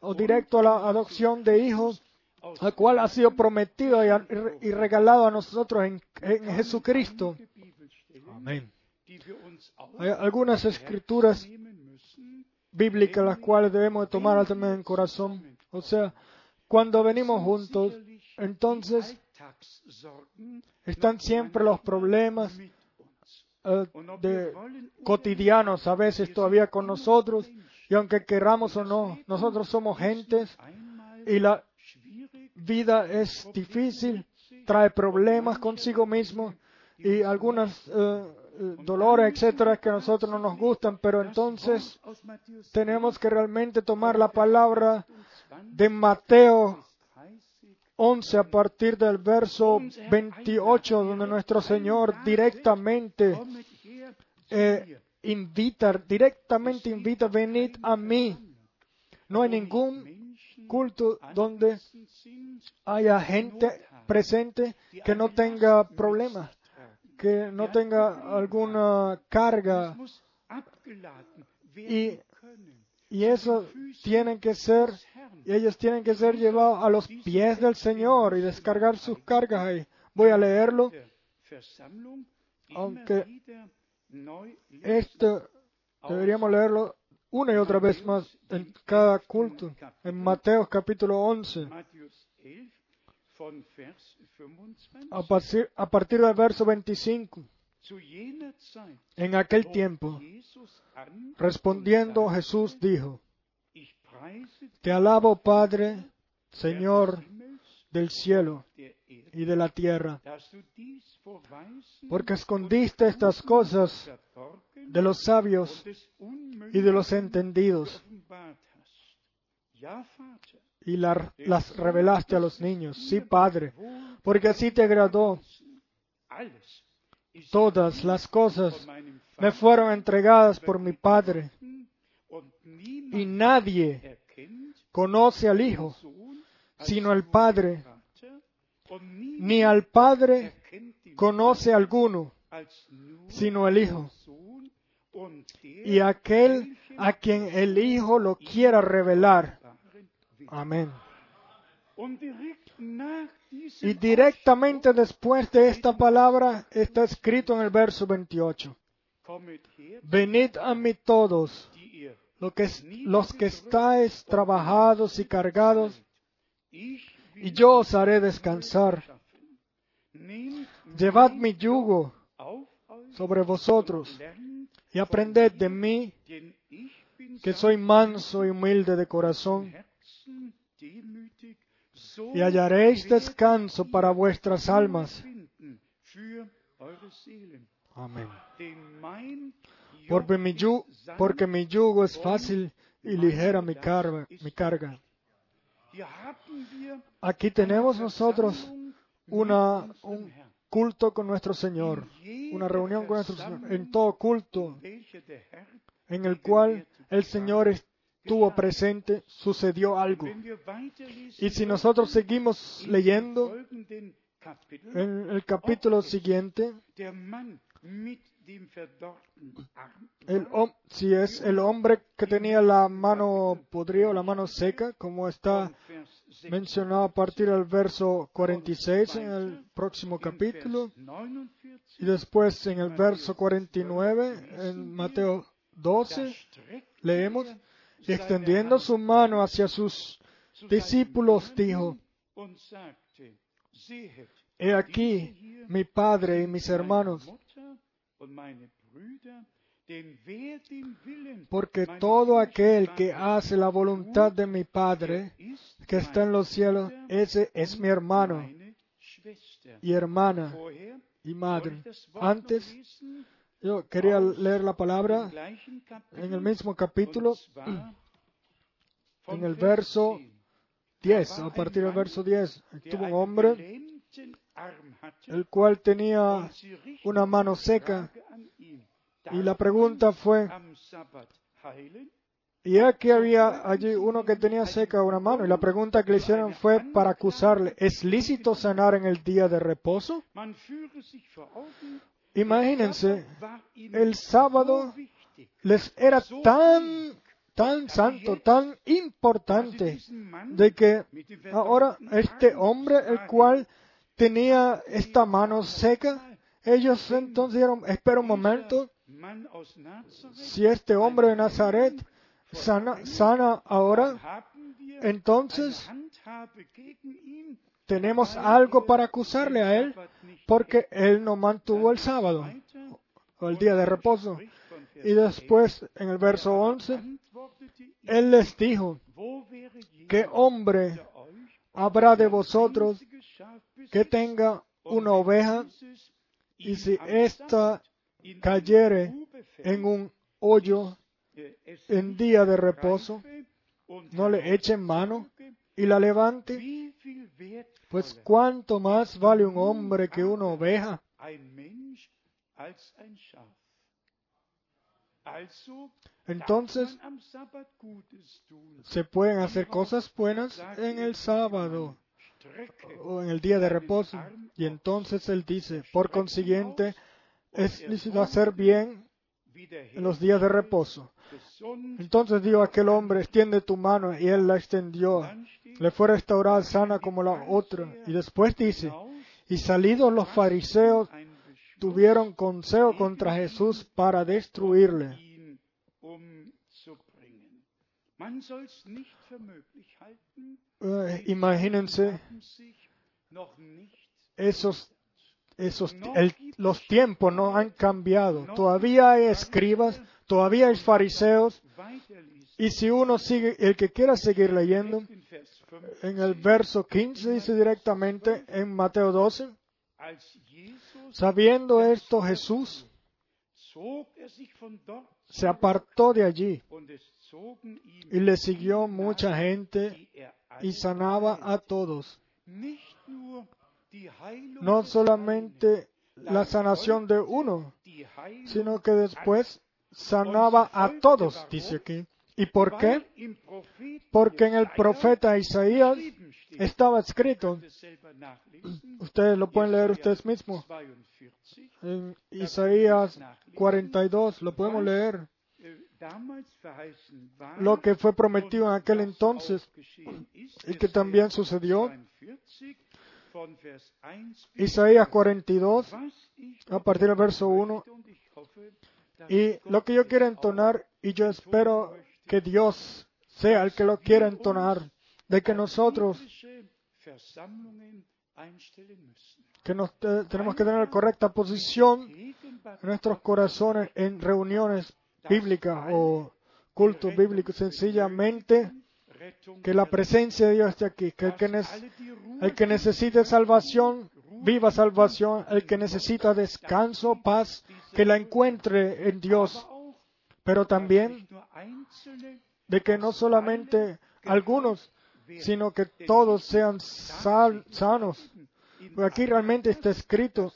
o directo a la adopción de hijos, al cual ha sido prometido y, regalado a nosotros en, en Jesucristo. Amén. Hay algunas escrituras bíblicas las cuales debemos de tomar también en corazón. O sea, cuando venimos juntos, entonces están siempre los problemas eh, de cotidianos a veces todavía con nosotros y aunque queramos o no, nosotros somos gentes y la vida es difícil, trae problemas consigo mismo y algunos eh, eh, dolores, etcétera, que a nosotros no nos gustan, pero entonces tenemos que realmente tomar la palabra de Mateo 11 a partir del verso 28, donde nuestro Señor directamente eh, invita, directamente invita, venid a mí. No hay ningún culto donde haya gente presente que no tenga problemas, que no tenga alguna carga. Y, y eso tienen que ser, ellos tienen que ser llevados a los pies del Señor y descargar sus cargas ahí. Voy a leerlo, aunque esto deberíamos leerlo una y otra vez más en cada culto, en Mateo capítulo 11, a partir, del verso 25. En aquel tiempo, respondiendo Jesús dijo, Te alabo, Padre, Señor del cielo y de la tierra, porque escondiste estas cosas de los sabios y de los entendidos. y la- las revelaste a los niños. Sí, Padre, porque así te agradó. Todas las cosas me fueron entregadas por mi Padre. y nadie conoce al Hijo sino el Padre, ni al Padre conoce alguno sino el Hijo y aquel a quien el Hijo lo quiera revelar. Amén. Y directamente después de esta palabra está escrito en el verso 28. Venid a mí todos, lo que los que estáis trabajados y cargados, y yo os haré descansar. Llevad mi yugo sobre vosotros y aprended de mí, que soy manso y humilde de corazón, y hallaréis descanso para vuestras almas. Amén. Porque mi, ist yu- sanft porque mi yugo es fácil y ligera mi carga. Mi carga. Aquí tenemos nosotros un culto con nuestro Señor, una reunión con nuestro Señor, en todo culto en el cual el Señor estuvo presente, sucedió algo. Y si nosotros seguimos leyendo en el capítulo siguiente, el, si es el hombre que tenía la mano podrida la mano seca, como está von Vers 6 mencionado a partir del verso 46 en el próximo capítulo, Vers 49, y después en el verso 49 en Mateo da 12, streckte leemos, y extendiendo su mano hacia sus discípulos, dijo, He aquí mi padre y mis hermanos, Porque todo aquel que hace la voluntad de mi Padre, que está en los cielos, ese es mi hermano y hermana y madre. Antes yo quería leer la palabra en el mismo capítulo, von en el Vers verso 10. 10, a partir del verso 10. der Tuvo un hombre el cual tenía una mano seca y la pregunta fue, y aquí había allí uno que tenía seca una mano y la pregunta que le hicieron fue para acusarle, ¿es lícito sanar en el día de reposo? Imagínense, el sábado les era tan, tan santo, tan importante, de que ahora este hombre, el cual tenía esta mano seca, ellos entonces dijeron, espera un momento, si este hombre de Nazaret sana, ahora, entonces tenemos algo para acusarle a él, porque él no mantuvo el sábado, o el día de reposo. Y después, en el verso 11, antwortete ihm, él les dijo, ¿qué hombre habrá de vosotros que tenga una oveja y si ésta cayere en un hoyo en día de reposo, no le eche en mano y la levante? Pues cuánto más vale un hombre que una oveja. Entonces se pueden hacer cosas buenas en el sábado o en el día de reposo. Y entonces él dice, por consiguiente, es lícito hacer bien en los días de reposo. Entonces dijo aquel hombre, extiende tu mano, y él la extendió. Le fue restaurada sana como la otra. Y después dice, y salidos los fariseos tuvieron consejo contra Jesús para destruirle. Eh, imagínense esos, esos, el- los tiempos no han cambiado. Todavía hay escribas, todavía hay fariseos. Y si uno sigue, el que quiera seguir leyendo, In Vers 5, en el verso 15 dice directamente en Mateo 12, als Jesus sabiendo esto Jesús se apartó de allí y le siguió mucha gente y sanaba a todos. No solamente la sanación de uno, sino que después sanaba a todos, dice aquí. ¿Y por qué? Porque en el profeta Isaías. Estaba escrito, ustedes lo pueden leer ustedes mismos, 42, en Isaías 42, lo podemos leer, lo que fue prometido en aquel entonces y que también sucedió. 42, von Vers 1 bis Isaías 42, was ich a partir del verso 1, möchte, und ich hoffe, dass y lo que yo quiero entonar, y yo espero que Dios sea el que lo quiera entonar, de que nosotros, que nos te- tenemos que tener la correcta posición en nuestros corazones en reuniones bíblicas o cultos bíblicos, sencillamente que la presencia de Dios esté aquí, que el que, Ruhe el que necesite salvación, viva salvación, el que necesita descanso, paz, que la encuentre en Dios, pero también de que no solamente algunos, sino que todos sean sal- sanos. Porque aquí realmente está escrito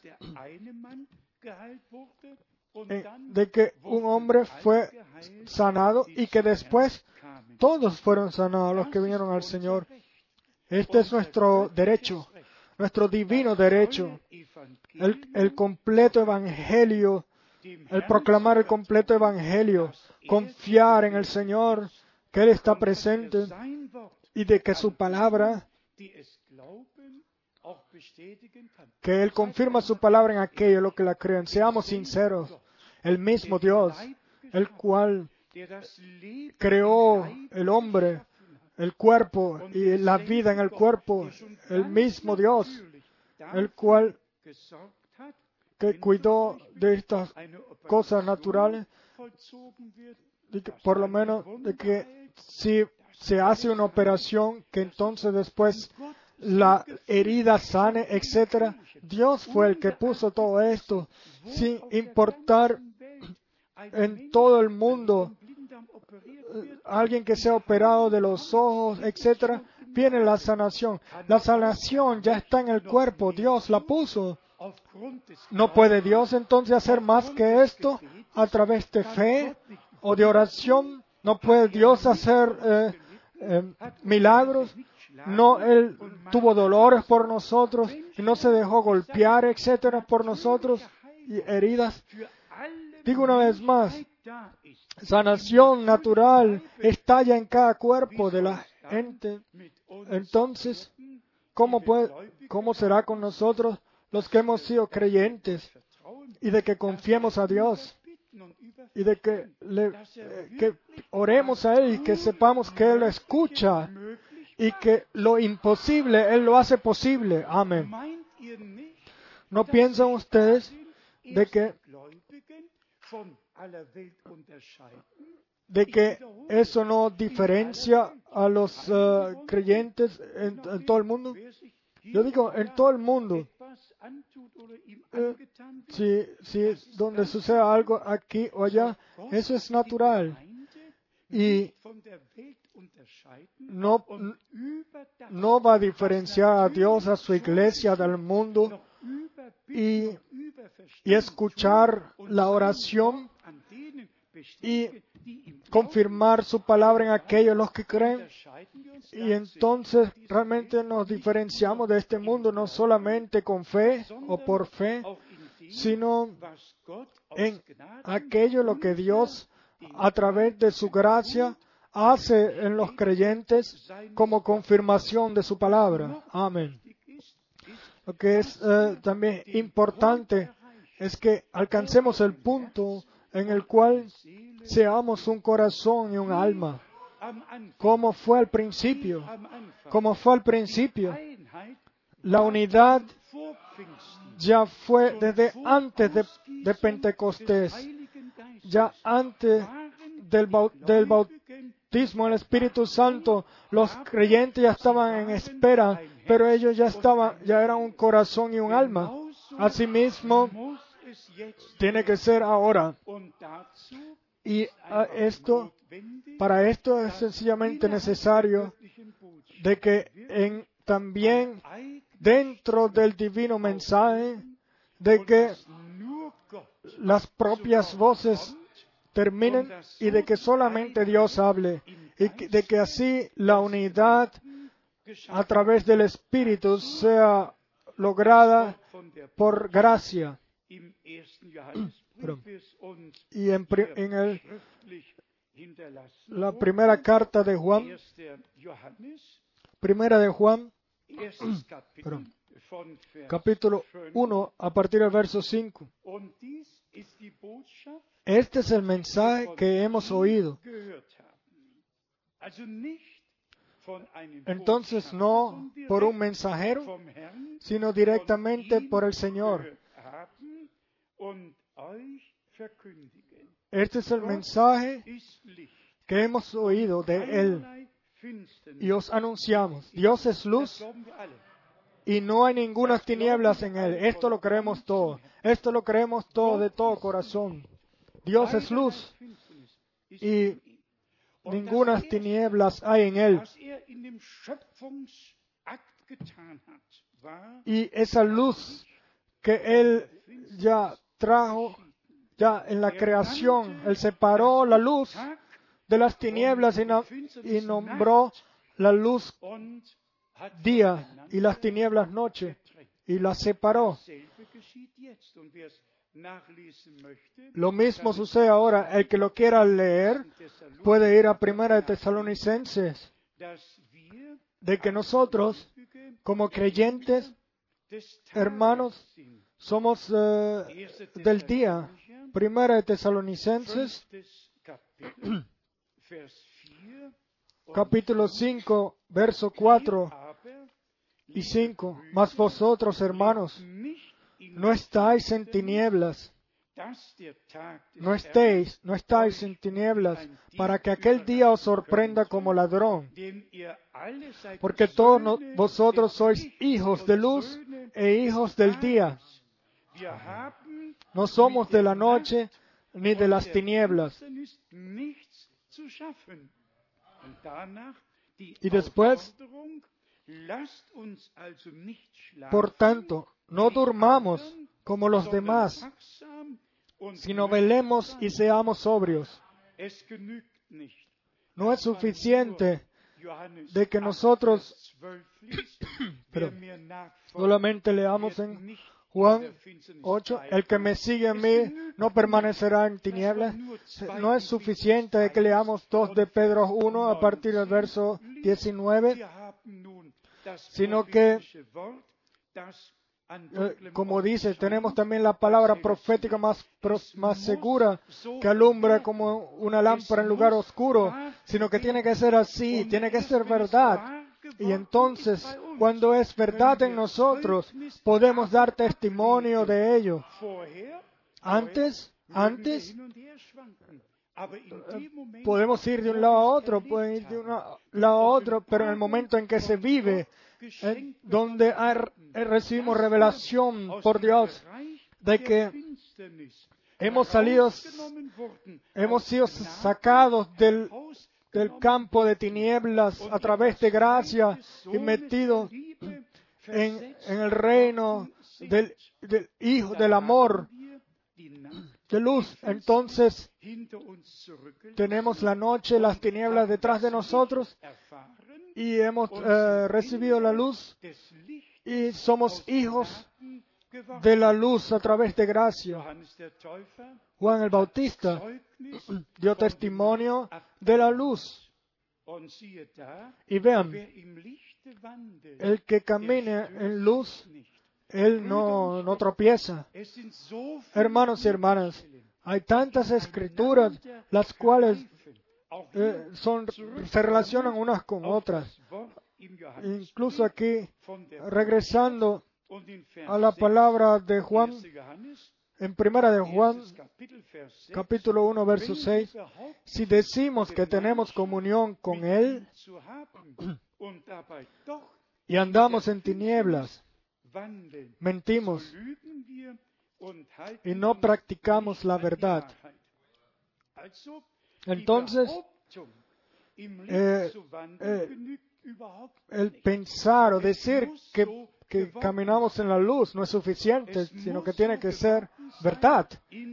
und eh, de que un hombre fue sanado y que después todos fueron sanados los que vinieron al Señor. Este es nuestro derecho, nuestro divino derecho, el, el completo evangelio, el proclamar el completo evangelio, confiar en el Señor, que Él está presente y de que su palabra, que Él confirma su palabra en aquello lo que la creen. Seamos sinceros, el mismo Dios, el cual creó el hombre, el cuerpo y la vida en el cuerpo, el mismo Dios, el cual que cuidó de estas cosas naturales, por lo menos de que si se hace una operación, que entonces después la herida sane, etcétera. Dios fue el que puso todo esto, sin importar en todo el mundo alguien que sea operado de los ojos, etcétera, viene la sanación. La sanación ya está en el cuerpo, Dios la puso. ¿No puede Dios entonces hacer más que esto a través de fe o de oración? ¿No puede Dios hacer eh, eh, milagros? No, Él tuvo dolores por nosotros no se dejó golpear, etcétera, por nosotros y heridas. Digo una vez más, sanación natural estalla en cada cuerpo de la gente. Entonces, ¿cómo, ¿cómo será con nosotros los que hemos sido creyentes y de que confiemos a Dios y de que, le, eh, que oremos a Él y que sepamos que Él escucha y que lo imposible Él lo hace posible? Amén. ¿No piensan ustedes de que, de que eso no diferencia a los eh, creyentes en, en todo el mundo? Yo digo, en todo el mundo. Eh, Si, si donde suceda algo aquí o allá, eso es natural. Y no, no va a diferenciar a Dios, a su iglesia del mundo y, y escuchar la oración ihm confirmar su palabra en aquellos los que creen. Y entonces realmente nos diferenciamos de este mundo no solamente con fe o por fe, sino en aquello lo que Dios a través de su gracia hace en los creyentes como confirmación de su palabra. Amén. Lo que es eh, también importante es que alcancemos el punto en el cual seamos un corazón y un alma, como fue al principio, como fue al principio. La unidad ya fue desde antes de, Pentecostés, ya antes del, bau- del bautismo en el Espíritu Santo, los creyentes ya estaban en espera, pero ellos ya estaban, ya eran un corazón y un alma. Asimismo, tiene que ser ahora. Y ah, esto, para esto es sencillamente necesario de que en, también dentro del divino mensaje, de que las propias voces terminen y de que solamente Dios hable y de que así la unidad a través del Espíritu sea lograda por gracia. Y en, en el-. La primera carta de Juan, primera de Juan, capítulo 1, a partir del verso 5. Und dies ist die Botschaft, Este es el mensaje que hemos oído. Entonces no por un mensajero, sino directamente por el Señor. Este es el mensaje que hemos oído de Él. Y os anunciamos. Dios es luz y no hay ninguna tinieblas en él. Esto lo creemos todo. Esto lo creemos todo de todo corazón. Dios es luz y ninguna tinieblas hay en él. er Y esa luz que él ya trajo, ya en la creación, él separó la luz de las tinieblas y, no- y nombró la luz día y las tinieblas noche y las separó. Lo mismo sucede ahora. El que lo quiera leer puede ir a Primera de Tesalonicenses, de que nosotros, como creyentes, hermanos, somos eh, del día. Primera de Tesalonicenses, fünftes Kapitel, Vers 4 und capítulo 5, verso 4 aber, y 5. Mas vosotros, hermanos, no estáis en tinieblas, no estéis, no estáis en tinieblas, para que aquel día os sorprenda como ladrón. Porque todos vosotros sois hijos de luz e hijos del día. No somos de la noche ni de las tinieblas. Y después, Por tanto, no durmamos como los demás, sino velemos y seamos sobrios. No es suficiente de que 8, nosotros Vers 12 liest. Pero Wer mir nachfolgt, solamente leamos en Juan in der Finsternis 8, bleiben. el que me sigue a mí no permanecerá en tinieblas. No es suficiente que leamos 2 de Pedro 1 a partir del verso 19, Wir haben nun das sino que, eh, como dice, tenemos también la palabra profética más, más segura que alumbra como una lámpara en lugar oscuro, sino que tiene que ser así, tiene que ser verdad. Y entonces, cuando es verdad en nosotros, podemos dar testimonio de ello. Antes, antes, podemos ir de un lado a otro, pueden ir de un lado a otro, pero en el momento en que se vive, donde eh, recibimos revelación por Dios de que hemos salido, hemos sido sacados del, del campo de tinieblas a través de gracia y metidos en, el reino del, del Hijo, del amor, de luz. Entonces tenemos la noche, las tinieblas detrás de nosotros y hemos eh, recibido la luz y somos hijos de la luz a través de gracia. Juan el Bautista dio testimonio de la luz. Y vean, el que camine en luz, él no, no tropieza. Hermanos y hermanas, hay tantas escrituras las cuales eh, son, se relacionan unas con otras. Incluso aquí, regresando a la palabra de Juan, en primera de Juan, capítulo 1, verso 6, si decimos que tenemos comunión con Él y andamos en tinieblas, mentimos y no practicamos la verdad. Entonces, eh, eh, el pensar o decir que, que caminamos en la luz no es suficiente, sino que tiene que ser verdad.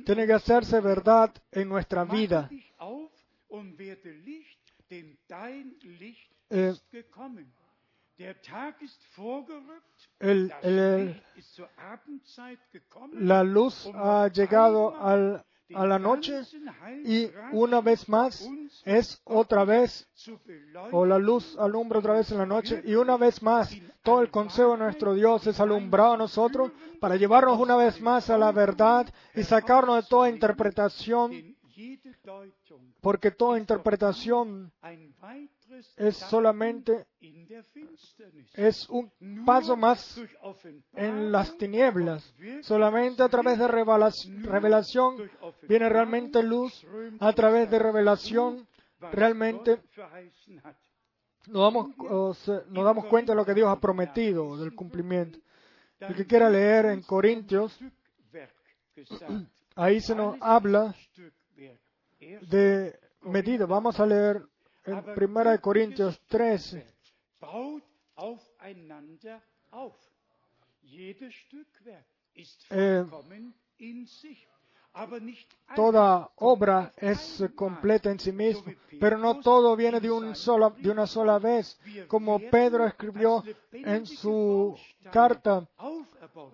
Tiene que hacerse verdad en nuestra vida. Eh, el- el- la luz ha llegado al- a la noche y una vez más es otra vez, o la luz alumbra otra vez en la noche y una vez más todo el consejo de nuestro Dios es alumbrado a nosotros para llevarnos una vez más a la verdad y sacarnos de toda interpretación, porque toda interpretación es solamente es un paso más en las tinieblas. Solamente a través de revelac- revelación viene realmente luz, a través de revelación realmente nos damos, nos damos cuenta de lo que Dios ha prometido, del cumplimiento. El que quiera leer en Corintios, ahí se nos habla de medida. Vamos a leer en Primera de Corintios 13. baut aufeinander auf. Jedes Stückwerk ist Eh, Toda obra es completa en sí misma, pero no todo viene de, un sola, de una sola vez. Como Pedro escribió en su carta,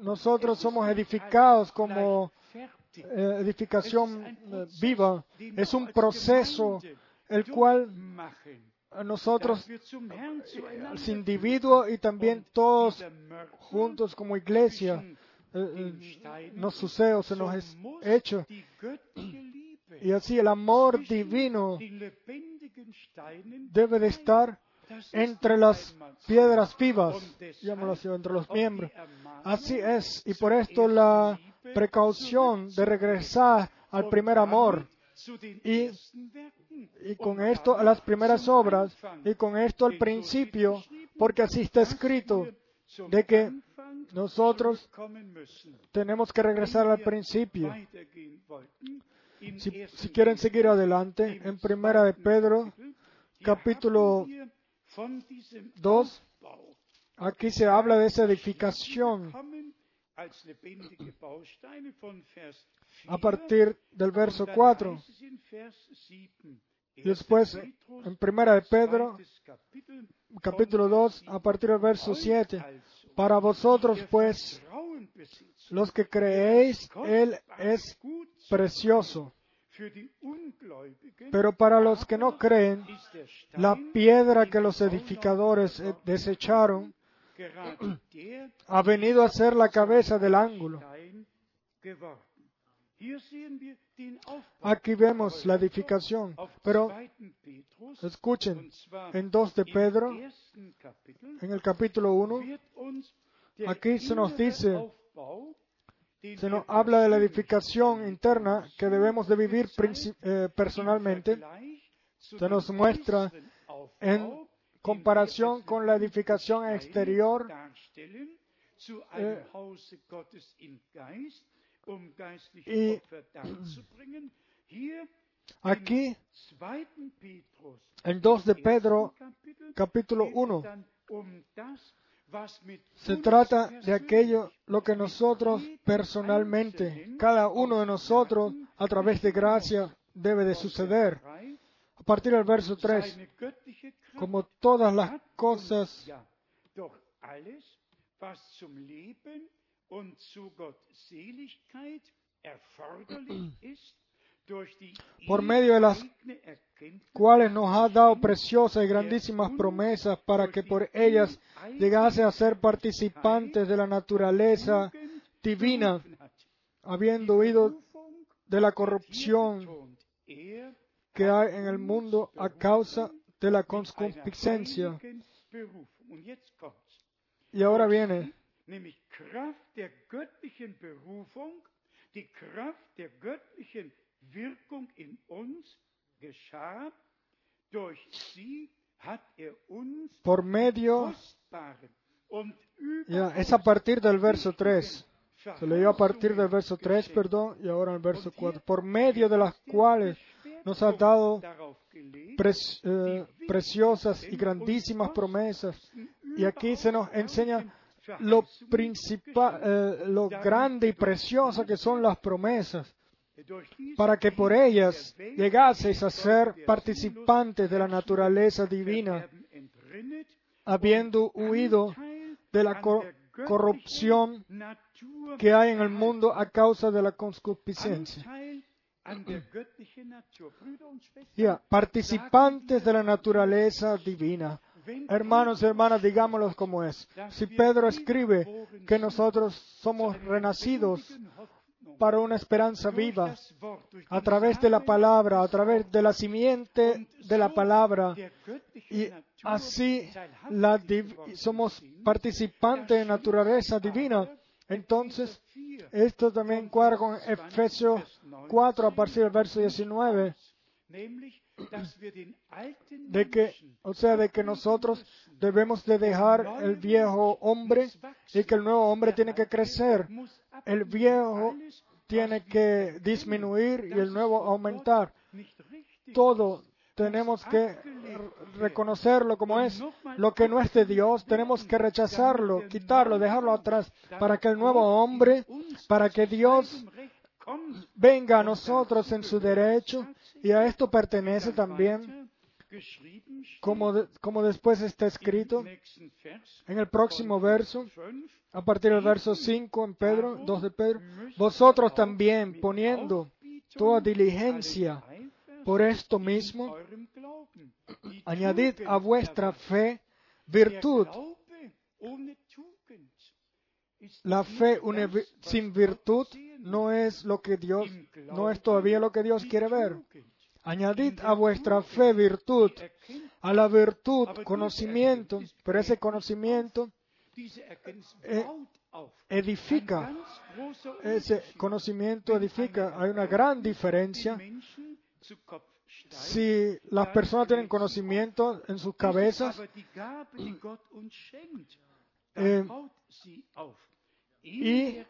nosotros somos edificados como eh, edificación viva. Es un proceso el cual nosotros, los individuos y también todos juntos como iglesia, eh, eh, nos sucede o se nos es hecho. Y así el amor divino debe de estar entre las piedras vivas, llamémoslo así, entre los miembros. Así es, y por esto la precaución de regresar al primer amor y, y con esto a las primeras obras y con esto al principio, porque así está escrito de que nosotros tenemos que regresar al principio. Si, si quieren seguir adelante, en primera de Pedro, capítulo 2, aquí se habla de esa edificación a partir del verso 4. Y después, en primera de Pedro, capítulo 2, a partir del verso 7. Para vosotros, pues, los que creéis, Él es precioso. Pero para los que no creen, la piedra que los edificadores desecharon ha venido a ser la cabeza del ángulo. Aquí vemos la edificación, pero escuchen, en 2 de Pedro, en el capítulo 1, aquí se nos dice, se nos habla de la edificación interna que debemos de vivir eh, personalmente. Se nos muestra en comparación con la edificación exterior eh, y aquí en 2 de Pedro, capítulo 1, se trata de aquello lo que nosotros personalmente, cada uno de nosotros, a través de gracia, debe de suceder. A partir del verso 3, como todas las cosas Por medio de las cuales nos ha dado preciosas y grandísimas promesas para que por ellas llegase a ser participantes de la naturaleza divina, habiendo huido de la corrupción que hay en el mundo a causa de la kommt's. Y ahora viene, nämlich Kraft der göttlichen Berufung, die Kraft der göttlichen Wirkung in uns geschah. Durch sie hat er uns por medio, ya, es a partir del verso 3. Se leyó a partir del verso 3, geschenkt. perdón, y ahora el verso 4. Por medio de las cuales nos ha dado eh, preciosas y grandísimas promesas. Y aquí se nos enseña lo principal, eh, lo grande y precioso que son las promesas, para que por ellas llegaseis a ser participantes de la naturaleza divina, habiendo huido de la corrupción que hay en el mundo a causa de la concupiscencia. Participantes de la naturaleza divina. Hermanos y hermanas, digámoslo como es. Si Pedro escribe que nosotros somos renacidos para una esperanza viva a través de la palabra, a través de la simiente de la palabra, y así la somos participantes de naturaleza divina, entonces esto también cuadra con Efesios 4 a partir del verso 19, nämlich dass wir den alten de que, o sea, de que nosotros debemos de dejar el viejo hombre y que el nuevo hombre tiene que crecer. El viejo tiene que disminuir y el nuevo aumentar. Todo tenemos que reconocerlo como es. Lo que no es de Dios, tenemos que rechazarlo, quitarlo, dejarlo atrás, para que el nuevo hombre, para que Dios venga a nosotros en su derecho, y a esto pertenece también, como, como después está escrito en el próximo verso, 5, a partir del verso 5 en Pedro, 2 de Pedro, vosotros también poniendo toda diligencia por esto mismo, añadid a vuestra fe virtud, La fe sin virtud no es lo que Dios, no es todavía lo que Dios quiere ver. Añadid a vuestra fe virtud, a la virtud conocimiento, pero ese conocimiento eh, edifica, ese conocimiento edifica. Hay una gran diferencia. Si las personas tienen conocimiento en sus cabezas, Eh, y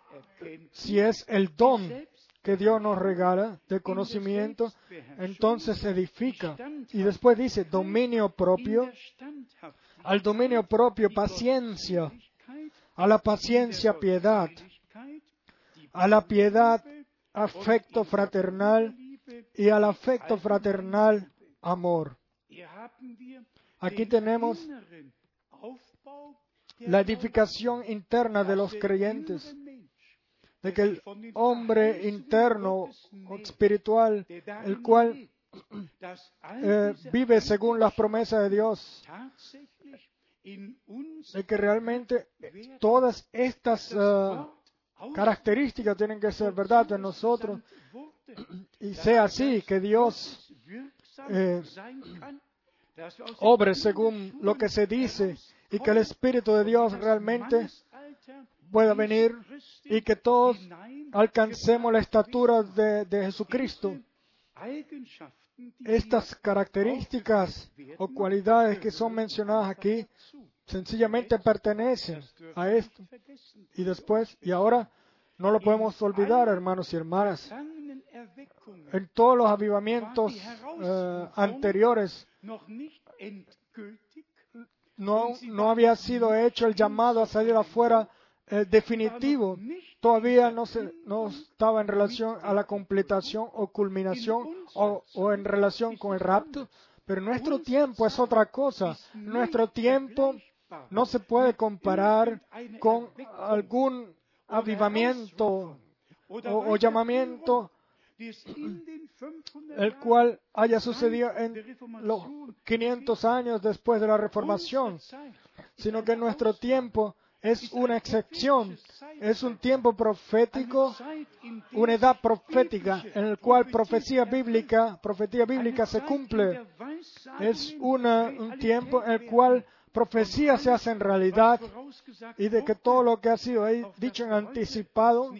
si es el don que Dios nos regala de conocimiento, entonces edifica. Y después dice dominio in propio, al dominio propio paciencia, a la paciencia piedad, a la piedad afecto fraternal y al afecto fraternal amor. Aquí tenemos la edificación interna de los creyentes, de que el hombre interno espiritual, el cual eh, vive según las promesas de Dios, de que realmente todas estas eh, características tienen que ser verdad en nosotros y sea así, que Dios eh, obre según lo que se dice y que el Espíritu de Dios realmente pueda venir y que todos alcancemos la estatura de, de Jesucristo. Estas características o cualidades que son mencionadas aquí sencillamente pertenecen a esto. Y después, y ahora, no lo podemos olvidar, hermanos y hermanas, en todos los avivamientos eh, anteriores no, no había sido hecho el llamado a salir afuera eh, definitivo. Todavía no, se, no estaba en relación a la completación o culminación o, o en relación con el rapto. Pero nuestro tiempo es otra cosa. Nuestro tiempo no se puede comparar con algún avivamiento o, o llamamiento el cual haya sucedido en los 500 años después de la reformación, sino que nuestro tiempo es una excepción, es un tiempo profético, una edad profética en el cual profecía bíblica, profecía bíblica se cumple. Es una, un tiempo en el cual profecías se hacen realidad y de que todo lo que ha sido dicho en anticipado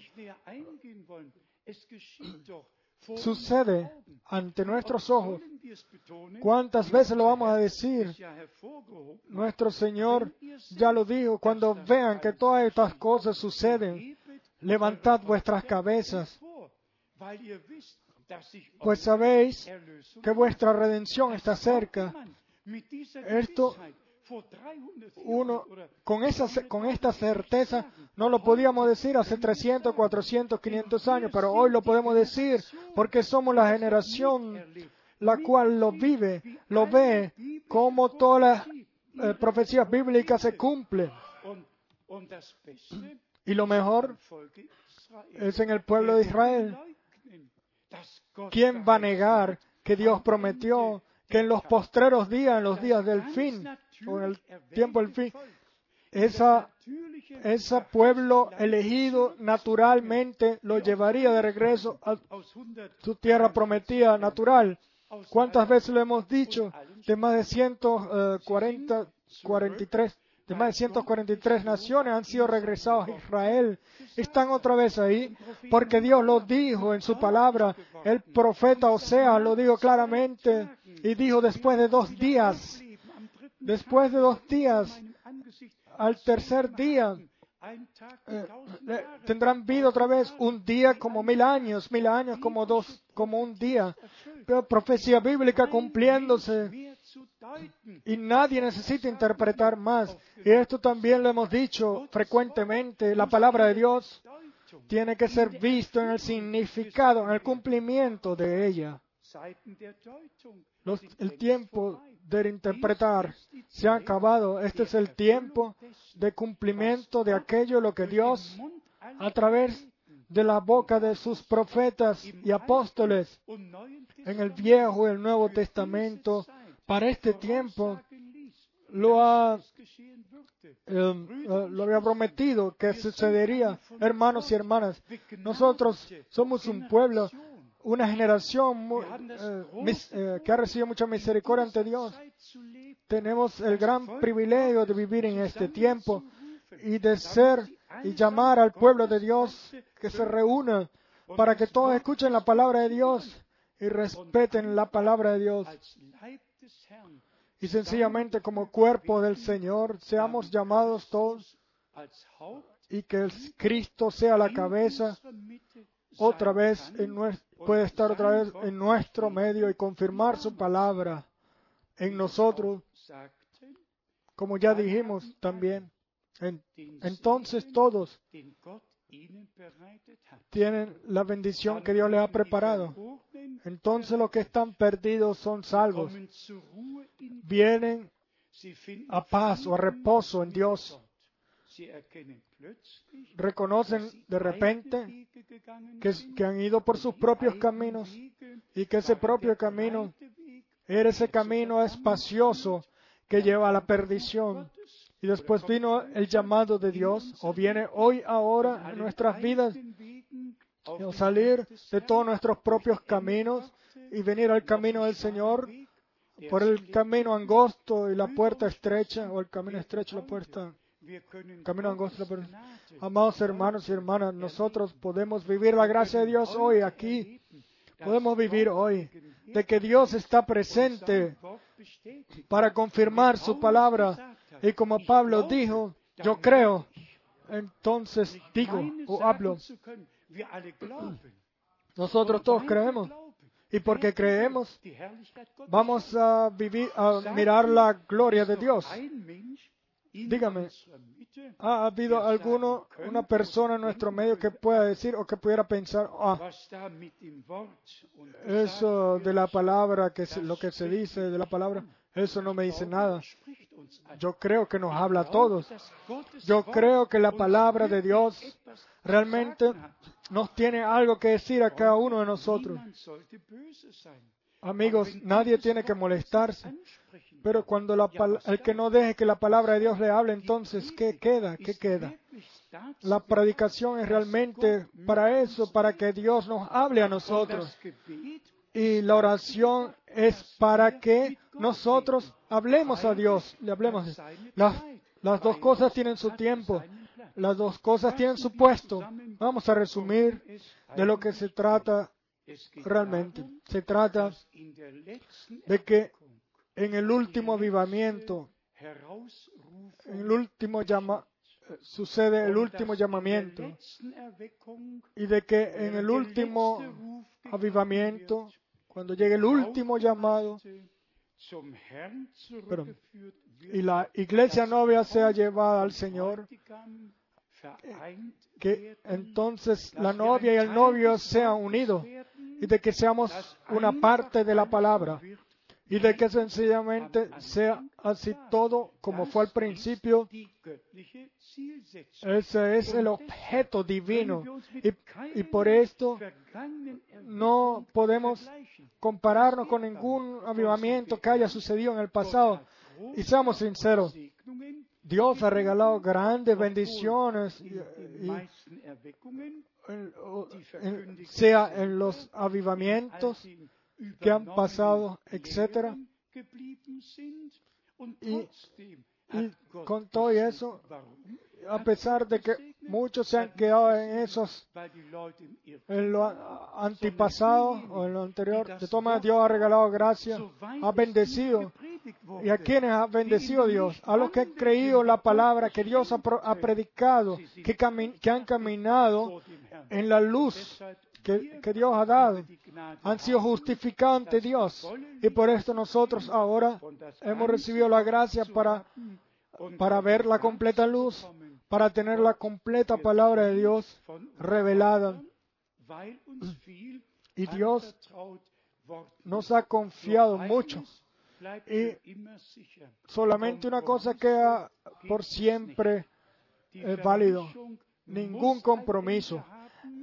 sucede ante nuestros ojos. ¿Cuántas veces lo vamos a decir? Nuestro Señor ya lo dijo, cuando vean que todas estas cosas suceden, levantad vuestras cabezas, pues sabéis que vuestra redención está cerca. Esto uno con, esa, con esta certeza no lo podíamos decir hace 300, 400, 500 años, pero hoy lo podemos decir porque somos la generación la cual lo vive, lo ve, como todas las eh, profecías bíblicas se cumplen. Y lo mejor es en el pueblo de Israel. ¿Quién va a negar que Dios prometió que en los postreros días, en los días del fin, en el tiempo del fin, esa, ese pueblo elegido naturalmente lo llevaría de regreso a su tierra prometida natural. ¿Cuántas veces lo hemos dicho? De más de 140, 43, de más de 143 naciones han sido regresados a Israel. Están otra vez ahí porque Dios lo dijo en su palabra. El profeta Oseas lo dijo claramente y dijo después de dos días, después de dos días, al tercer día, eh, tendrán vida otra vez un día como mil años, mil años como dos, como un día. Pero profecía bíblica cumpliéndose y nadie necesita interpretar más. Y esto también lo hemos dicho frecuentemente. La palabra de Dios tiene que ser visto en el significado, en el cumplimiento de ella. El tiempo de interpretar se ha acabado. Este es el tiempo de cumplimiento de aquello lo que Dios, a través de la boca de sus profetas y apóstoles, en el Viejo y el Nuevo Testamento, para este tiempo, lo ha eh, eh, lo había prometido que sucedería, hermanos y hermanas. Nosotros somos un pueblo, una generación eh, mis- eh, que ha recibido mucha misericordia ante Dios. Tenemos el gran privilegio de vivir en este tiempo y de ser y llamar al pueblo de Dios que se reúna para que todos escuchen la palabra de Dios y respeten la palabra de Dios. Y sencillamente como cuerpo del Señor seamos llamados todos y que el Cristo sea la cabeza otra vez en nues- puede estar otra vez en nuestro medio y confirmar su palabra en nosotros, como ya dijimos también. En- entonces todos tienen la bendición que Dios les ha preparado. Entonces los que están perdidos son salvos. Vienen a paz o a reposo en Dios. Reconocen de repente que, que han ido por sus propios caminos y que ese propio camino era ese camino espacioso que lleva a la perdición. Y después vino el llamado de Dios, o viene hoy, ahora, en nuestras vidas, o salir de todos nuestros propios caminos y venir al camino del Señor por el camino angosto y la puerta estrecha, o el camino estrecho y la puerta camino angosto. Pero, amados hermanos y hermanas, nosotros podemos vivir la gracia de Dios hoy aquí. Podemos vivir hoy de que Dios está presente para confirmar su palabra. Y como Pablo dijo, yo creo, entonces digo o hablo. Nosotros todos creemos. Y porque creemos, vamos a vivir, a mirar la gloria de Dios. Dígame, ¿ha habido alguno, una persona en nuestro medio que pueda decir o que pudiera pensar, ah, eso de la palabra, que lo que se dice de la palabra, eso no me dice nada? Yo creo que nos habla a todos. Yo creo que la palabra de Dios realmente nos tiene algo que decir a cada uno de nosotros. Amigos, nadie tiene que molestarse. Pero cuando la el que no deje que la palabra de Dios le hable, entonces, ¿qué queda? ¿Qué queda? La predicación es realmente para eso, para que Dios nos hable a nosotros. Y la oración es para que nosotros hablemos a Dios, le hablemos. Las, las dos cosas tienen su tiempo, las dos cosas tienen su puesto. Vamos a resumir de lo que se trata realmente. Se trata de que en el último avivamiento, en el último llama, eh, sucede el último llamamiento y de que en el último avivamiento, cuando llegue el último llamado, perdón, y la iglesia novia sea llevada al Señor, que entonces la novia y el novio sean unidos y de que seamos una parte de la palabra y de que sencillamente sea así todo como fue al principio. Ese es el objeto divino y, y por esto no podemos compararnos con ningún avivamiento que haya sucedido en el pasado. Y seamos sinceros, Dios ha regalado grandes bendiciones, y- sea en los avivamientos que han pasado, etcétera. Y, con todo eso, a pesar de que muchos se han quedado en esos, en lo antipasado o en lo anterior. De todas Dios ha regalado gracia, ha bendecido. ¿Y a quienes ha bendecido Dios? A los que han creído la palabra que Dios ha, predicado, que, han caminado en la luz que, Dios ha dado. Han sido ante Dios. Y por esto nosotros ahora hemos recibido la gracia para, para ver la completa luz, para tener la completa palabra de Dios revelada. Y Dios nos ha confiado mucho. Y. Solamente una cosa queda por siempre es válido. Vermischung Ningún compromiso.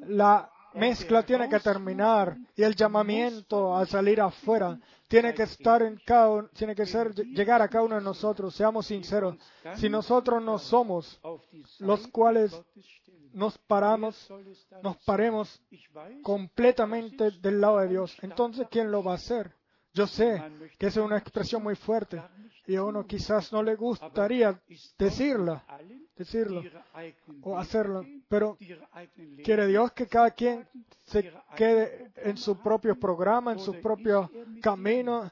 La mezcla tiene que terminar y el llamamiento a salir afuera tiene que estar en cada tiene que ser llegar a cada uno de nosotros. Seamos sinceros. Si nosotros no somos los cuales nos paramos, nos paremos completamente del lado de Dios, entonces ¿quién lo va a hacer? Yo sé que es una expresión muy fuerte y a uno quizás no le gustaría decirla, decirlo o hacerlo, pero quiere Dios que cada quien se quede en su propio programa, en su propio camino.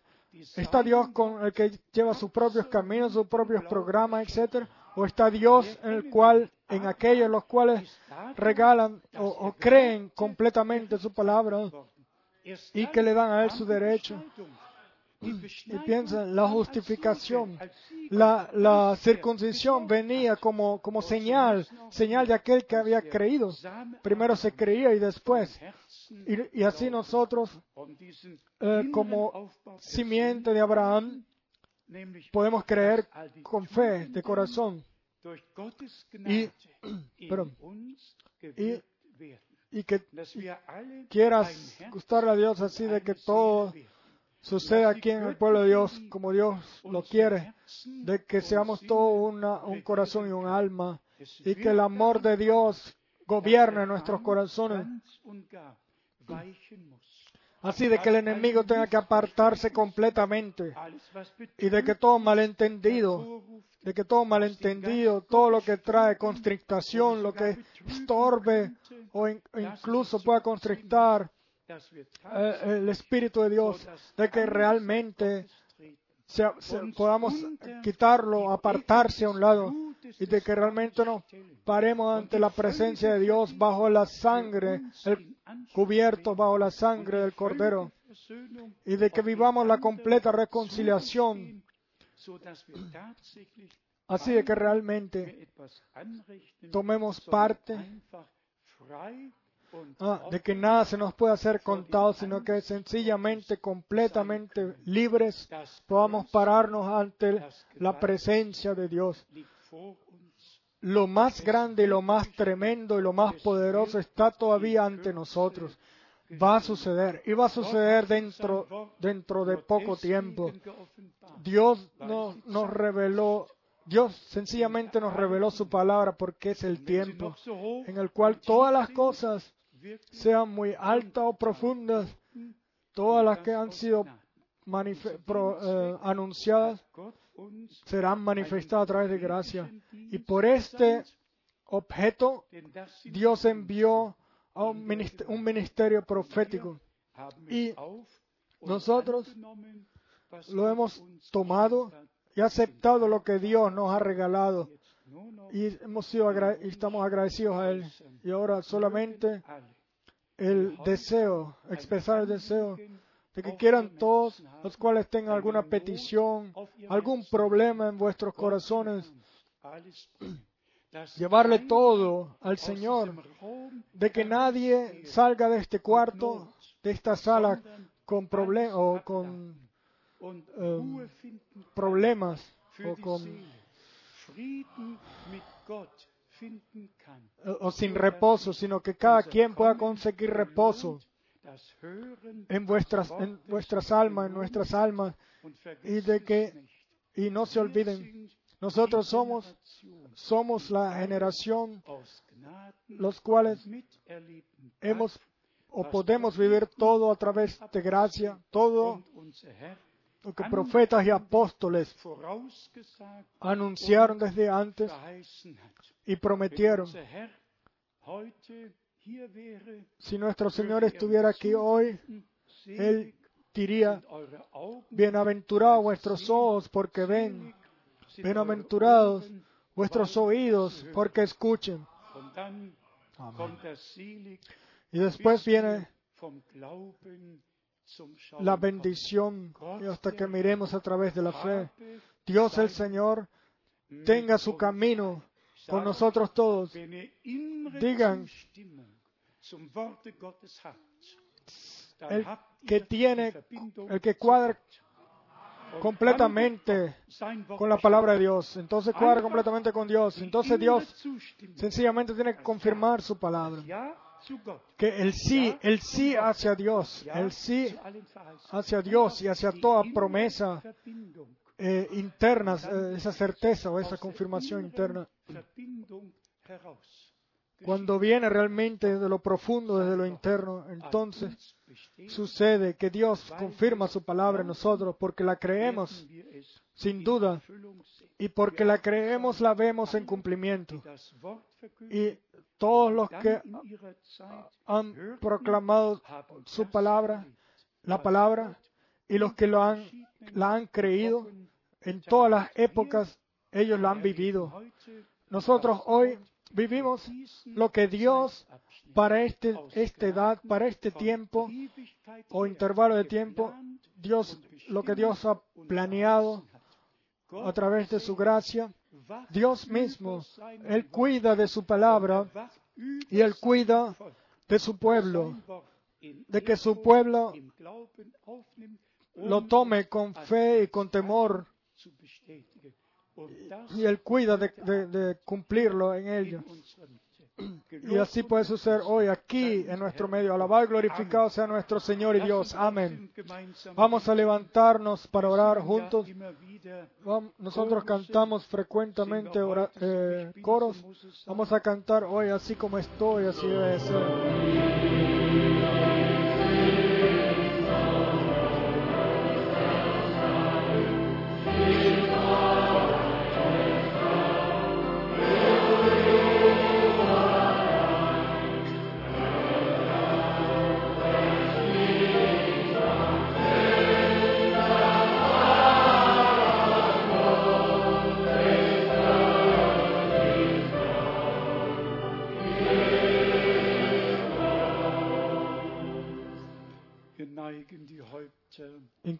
¿Está Dios con el que lleva sus propios caminos, sus propios programas, etcétera? ¿O está Dios en el cual, en aquellos los cuales regalan o, creen completamente su palabra y que le dan a él su derecho? Y piensan, la justificación, la, la circuncisión venía como, como señal, señal de aquel que había creído. Primero se creía y después. Y, así nosotros, eh, como simiente de Abraham, podemos creer con fe, de corazón. Y- y que quieras gustarle a Dios así de que todo suceda aquí en el pueblo de Dios como Dios lo quiere, de que seamos todos una- un corazón y un alma, y que el amor de Dios gobierne nuestros corazones, así de que el enemigo tenga que apartarse completamente, y de que todo malentendido, de que todo malentendido, todo lo que trae constrictación, lo que estorbe o in- incluso pueda constrictar eh, el Espíritu de Dios, de que realmente podamos quitarlo, apartarse a un lado y de que realmente nos paremos ante la presencia de Dios bajo la sangre, el cubierto bajo la sangre del Cordero y de que vivamos la completa reconciliación, así de que realmente tomemos parte ah, de que nada se nos pueda hacer contado, sino que sencillamente, completamente libres, podamos pararnos ante la presencia de Dios. Lo más grande lo más tremendo y lo más poderoso está todavía ante nosotros. Va a suceder y va a suceder dentro, dentro de poco tiempo. Dios nos, reveló, Dios sencillamente nos reveló su palabra porque es el tiempo en el cual todas las cosas, sean muy altas o profundas, todas las que han sido pro- eh, anunciadas, serán manifestadas a través de gracia. Y por este objeto, Dios envió a un minist- un ministerio profético. Y nosotros lo hemos tomado y aceptado lo que Dios nos ha regalado. Y hemos sido agra- y estamos agradecidos a Él. Y ahora solamente el deseo, expresar el deseo de que quieran todos los cuales tengan alguna petición, algún problema en vuestros corazones, llevarle todo al Señor, de que nadie salga de este cuarto, de esta sala, con problemas o con ähm, problemas o con o sin reposo, sino que cada quien pueda conseguir reposo en vuestras, en vuestras almas, en nuestras almas, y de que, y no se olviden, nosotros somos, somos la generación los cuales hemos o podemos vivir todo a través de gracia, todo lo que profetas y apóstoles anunciaron desde antes y prometieron. Si nuestro Señor estuviera aquí hoy, Él diría, bienaventurados vuestros ojos porque ven, bienaventurados vuestros oídos porque escuchen. Selig, Y después viene la bendición y hasta que miremos a través de la fe. Dios el Señor tenga su camino con nosotros todos. Digan, El que tiene, el que cuadra completamente con la palabra de Dios, entonces cuadra completamente con Dios. Entonces Dios sencillamente tiene que confirmar su palabra. Que el sí, el sí hacia Dios, el sí hacia Dios y hacia toda promesa eh, interna, eh, esa certeza o esa confirmación interna. Cuando viene realmente de lo profundo, desde lo interno, entonces sucede que Dios confirma su palabra en nosotros porque la creemos sin duda y porque la creemos la vemos en cumplimiento. Y todos los que han proclamado su palabra, la palabra, y los que lo han, la han creído en todas las épocas, ellos la han vivido. Nosotros hoy vivimos lo que Dios para este, esta edad, para este tiempo o intervalo de tiempo, Dios, lo que Dios ha planeado a través de su gracia, Dios mismo, Él cuida de su palabra y Él cuida de su pueblo, de que su pueblo lo tome con fe y con temor y Él cuida de, cumplirlo en ello. Y así puede suceder hoy aquí en nuestro medio. Alabado y glorificado sea nuestro Señor y Dios. Amén. Vamos a levantarnos para orar juntos. Nosotros cantamos frecuentemente eh, coros. Vamos a cantar hoy así como estoy, así debe de ser.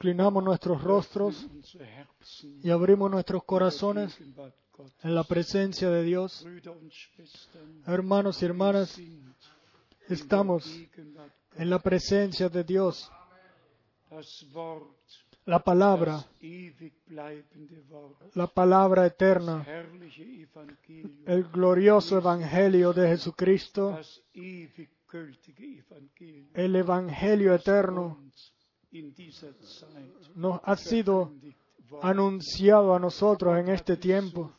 Inclinamos nuestros rostros y abrimos nuestros corazones en la presencia de Dios. Hermanos y hermanas, estamos en la presencia de Dios. La palabra, la palabra eterna, el glorioso Evangelio de Jesucristo, el Evangelio eterno, nos ha sido anunciado a nosotros en este tiempo.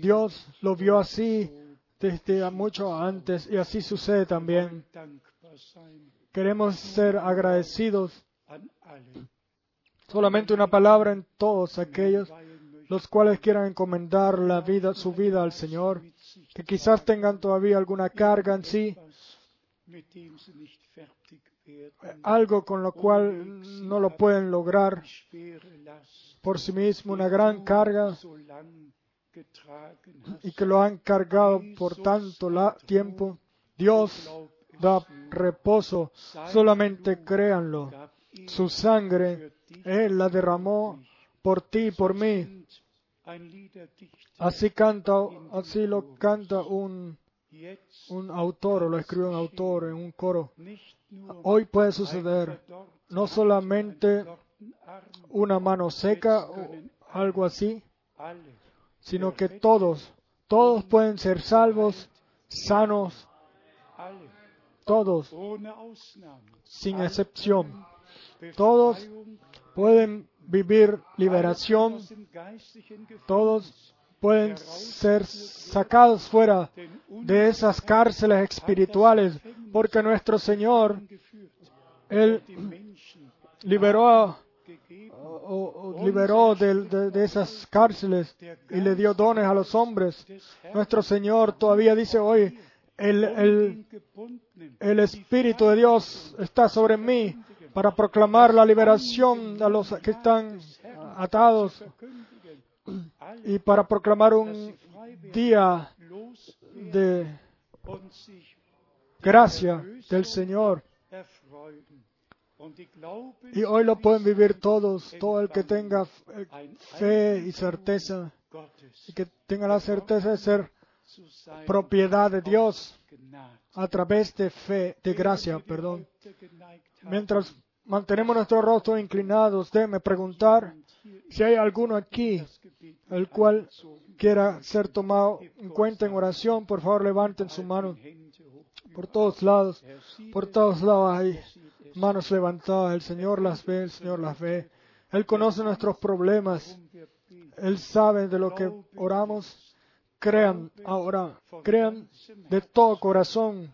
Dios lo vio así desde mucho antes y así sucede también. Queremos ser agradecidos. Solamente una palabra en todos aquellos los cuales quieran encomendar la vida, su vida al Señor, que quizás tengan todavía alguna carga en sí, algo con lo cual no lo pueden lograr por sí mismo, una gran carga y que lo han cargado por tanto tiempo. Dios da reposo, solamente créanlo. Su sangre, Él la derramó por ti y por mí. Así canta, así lo canta un, un autor, o lo escribe un autor en un coro. Hoy puede suceder no solamente una mano seca o algo así, sino que todos, todos pueden ser salvos, sanos, todos, sin excepción. Todos pueden vivir liberación, todos pueden ser sacados fuera de esas cárceles espirituales, porque nuestro Señor, Él liberó liberó de, esas cárceles y le dio dones a los hombres. Nuestro Señor todavía dice hoy, el, Espíritu de Dios está sobre mí para proclamar la liberación a los que están atados y para proclamar un día de gracia del Señor. Y hoy lo pueden vivir todos, todo el que tenga fe y certeza, y que tenga la certeza de ser propiedad de Dios a través de fe, de gracia, perdón. Mientras mantenemos nuestros rostros inclinados, déjeme preguntar si hay alguno aquí el cual quiera ser tomado en cuenta en oración, por favor levanten su mano por todos lados. Por todos lados hay manos levantadas. El Señor las ve, el Señor las ve. Él conoce nuestros problemas. Él sabe de lo que oramos. Crean ahora, crean de todo corazón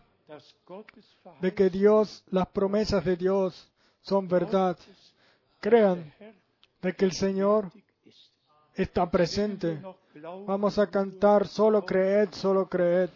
de que Dios, las promesas de Dios son verdad. Crean de que el Señor. Está presente. Vamos a cantar, solo creed, solo creed.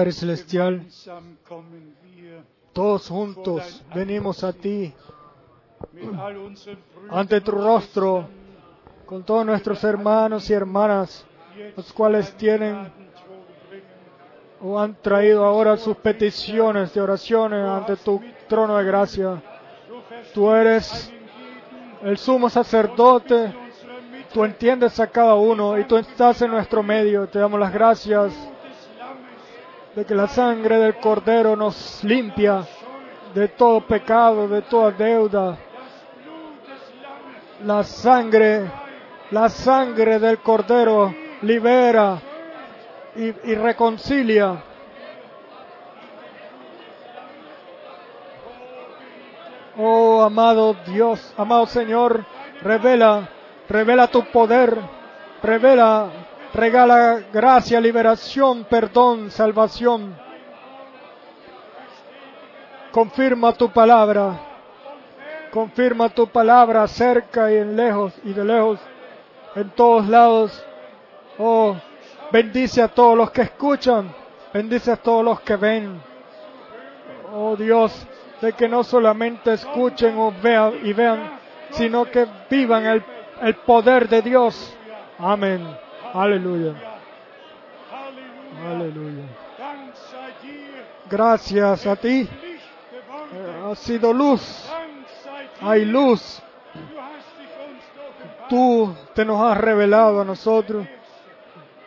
Padre Celestial, todos juntos venimos a ti ante tu rostro con todos nuestros hermanos y hermanas, los cuales tienen o han traído ahora sus peticiones de oraciones ante tu trono de gracia. Tú eres el sumo sacerdote, tú entiendes a cada uno y tú estás en nuestro medio. Te damos las gracias de que la sangre del Cordero nos limpia de todo pecado, de toda deuda. La sangre, la sangre del Cordero libera y reconcilia. Oh, amado Dios, amado Señor, revela, revela tu poder, revela, regala gracia, liberación, perdón, salvación. Confirma tu palabra, confirma tu palabra cerca y en lejos y de lejos, en todos lados. Oh, bendice a todos los que escuchan, bendice a todos los que ven. Oh Dios, de que no solamente escuchen o vean y vean, sino que vivan el, el poder de Dios. Amén. Aleluya. Aleluya. Gracias a ti. Geworden, Ha sido luz. Hay luz. Tú te nos has revelado a nosotros.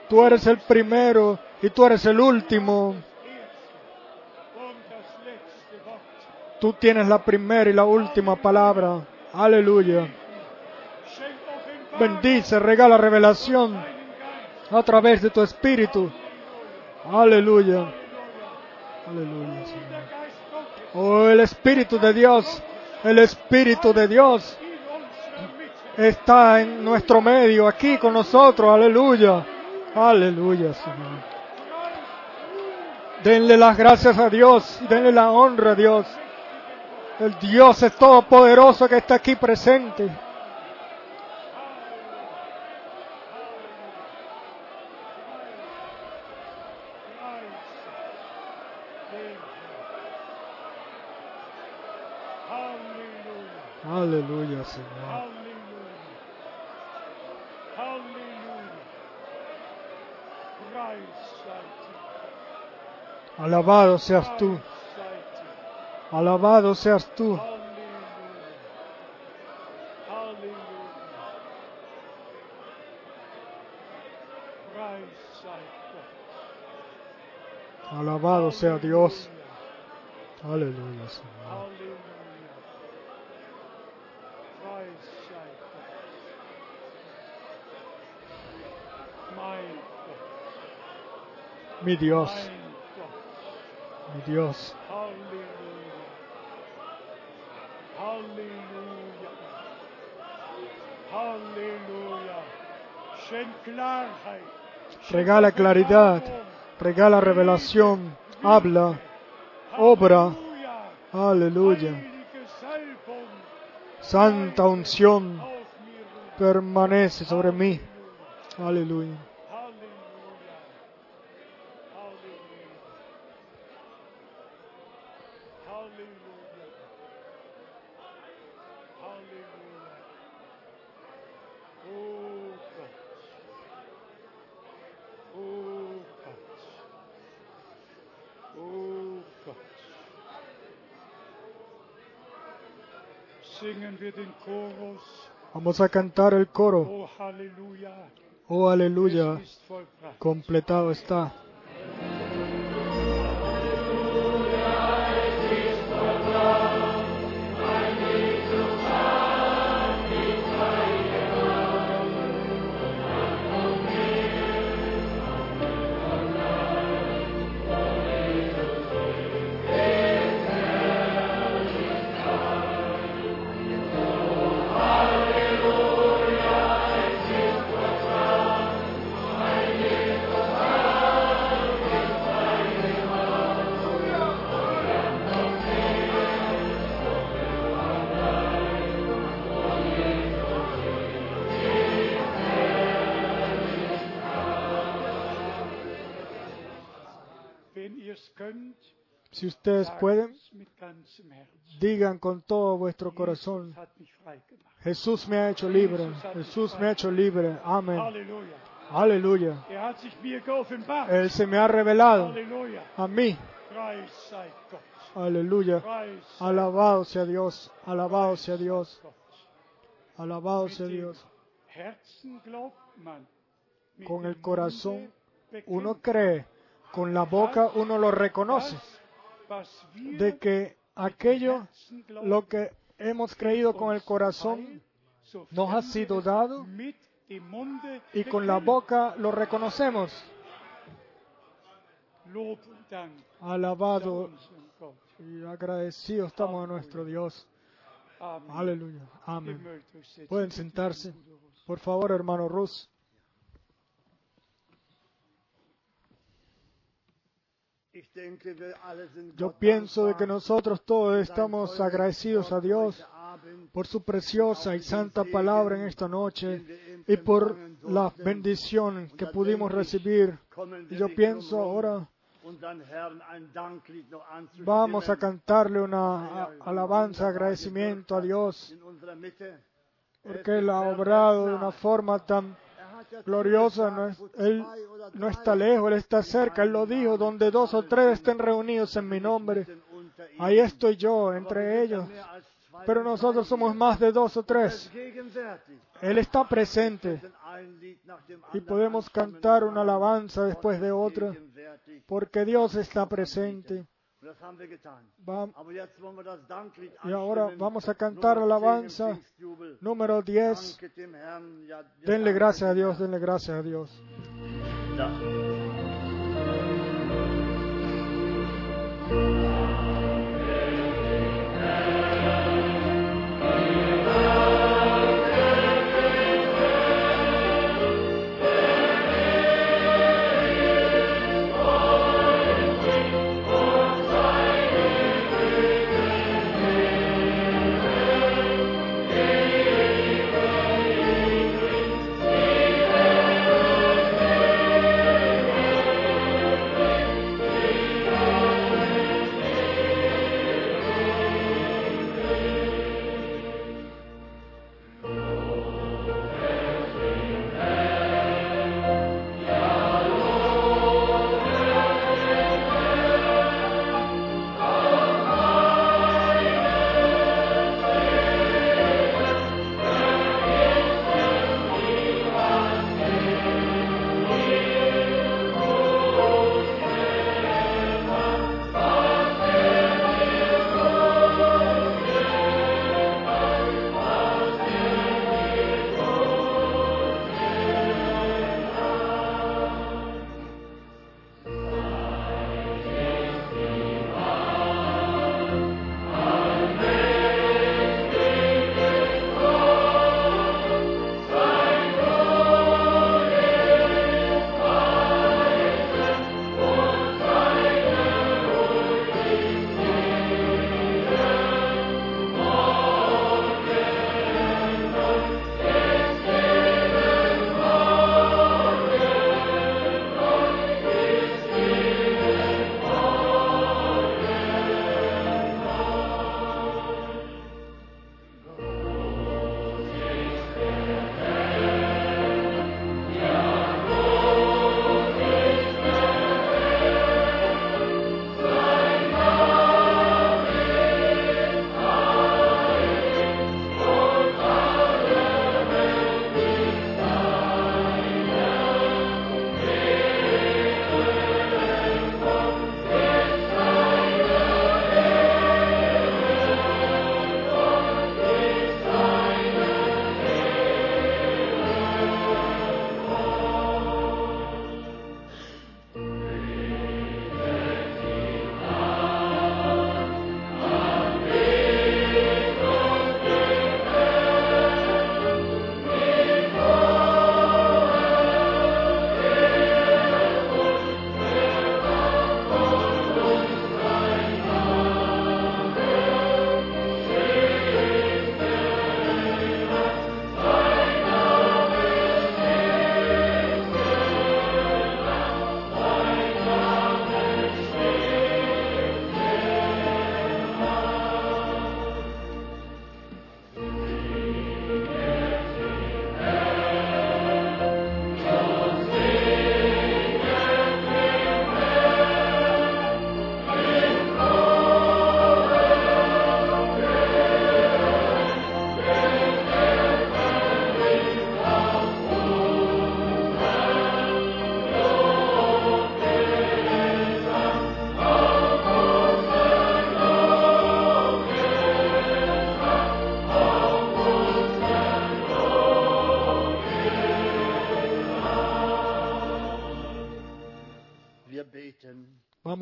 Tú eres el primero y tú eres el último. Tú tienes la primera y la última palabra. Aleluya. Bendice, regala revelación. A través de tu espíritu. Aleluya. Aleluya. Señor. Oh, el espíritu de Dios, el espíritu de Dios está en nuestro medio, aquí con nosotros. Aleluya. Aleluya, Señor. Denle las gracias a Dios, denle la honra a Dios. El Dios es todopoderoso que está aquí presente. Aleluya, Señor. Alabado seas tú. Alabado seas tú. Alabado sea Dios. Aleluya, Señor. Mi Dios, mi Dios. Schenk Klarheit. Regala claridad, regala revelación, habla, obra. Aleluya. Santa unción permanece sobre mí. Aleluya. Vamos a cantar el coro. Oh. Oh, aleluya. Vollbracht. Completado está. Si ustedes pueden, digan con todo vuestro corazón. Jesús me ha hecho libre, Jesús me ha hecho libre. Amén. Aleluya. Er. Él se me ha revelado a mí. Aleluya. Alabado sea Dios, alabado sea Dios, alabado sea Dios. Con el corazón uno cree, con la boca uno lo reconoce, de que aquello, lo que hemos creído con el corazón, nos ha sido dado y con la boca lo reconocemos. Alabado y agradecido estamos a nuestro Dios. Aleluya. Amén. Pueden sentarse. Por favor, hermano Rus. Yo pienso de que nosotros todos estamos agradecidos a Dios por su preciosa y santa palabra en esta noche y por la bendición que pudimos recibir. Y yo pienso ahora vamos a cantarle una alabanza, agradecimiento a Dios, porque Él ha obrado de una forma tan gloriosa. No, es- Él no está lejos, Él está cerca. Él lo dijo, donde dos o tres estén reunidos en mi nombre, ahí estoy yo entre ellos. Pero nosotros somos más de dos o tres. Él está presente y podemos cantar una alabanza después de otra, porque Dios está presente. Va- Y ahora vamos a cantar Nummer 10 im alabanza número 10. Danket dem Herrn. Ja, wir Denle gracias a Dios, denle gracias a Dios.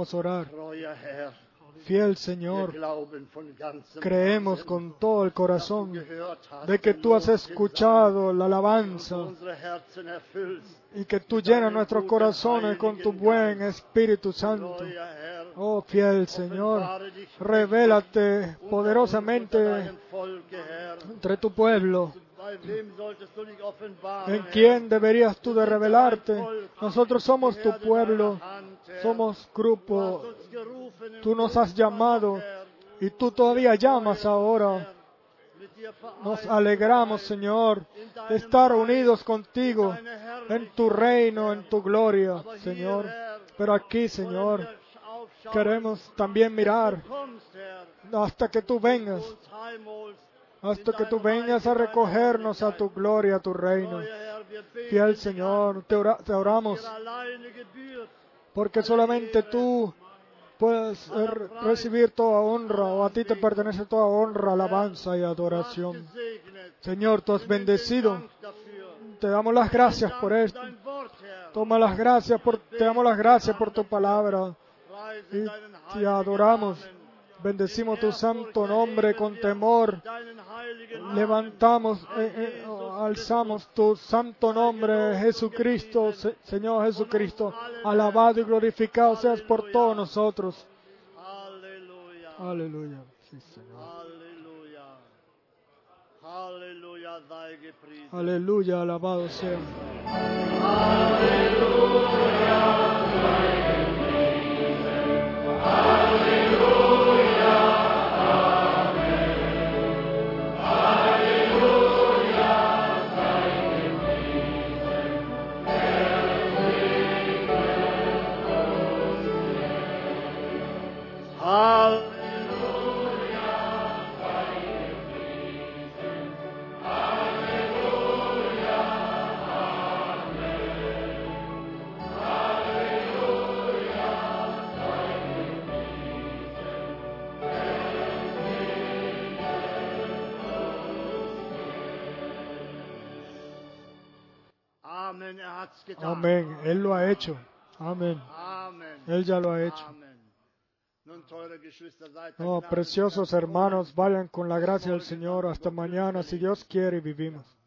Vamos a orar. Fiel Señor, creemos con todo el corazón de que tú has escuchado la alabanza y que tú llenas nuestros corazones con tu buen Espíritu Santo. Oh fiel Señor, revélate poderosamente entre tu pueblo. ¿En quién deberías tú de revelarte? Nosotros somos tu pueblo, somos grupo, tú nos has llamado y tú todavía llamas ahora. Nos alegramos, Señor, de estar unidos contigo en tu reino, en tu gloria, Señor. Pero aquí, Señor, queremos también mirar hasta que tú vengas, hasta que tú vengas a recogernos a tu gloria, a tu reino. Fiel Señor, te, ora- te oramos porque solamente tú puedes eh, recibir toda honra o a ti te pertenece toda honra, alabanza y adoración. Señor, tú has bendecido. Te damos las gracias por esto. Toma las gracias por, te damos las gracias por tu palabra y te adoramos. Bendecimos tu santo nombre con temor. Levantamos, eh, eh, alzamos tu santo nombre, Jesucristo, Se- Señor Jesucristo. Alabado y glorificado seas por todos nosotros. Aleluya. Sí, Señor. Aleluya, alabado sea. Halleluja. Amén. Él lo ha hecho. Amén. Él ya lo ha hecho. Gnade preciosos hermanos, vayan con la gracia del Señor hasta mañana, si Dios quiere y vivimos.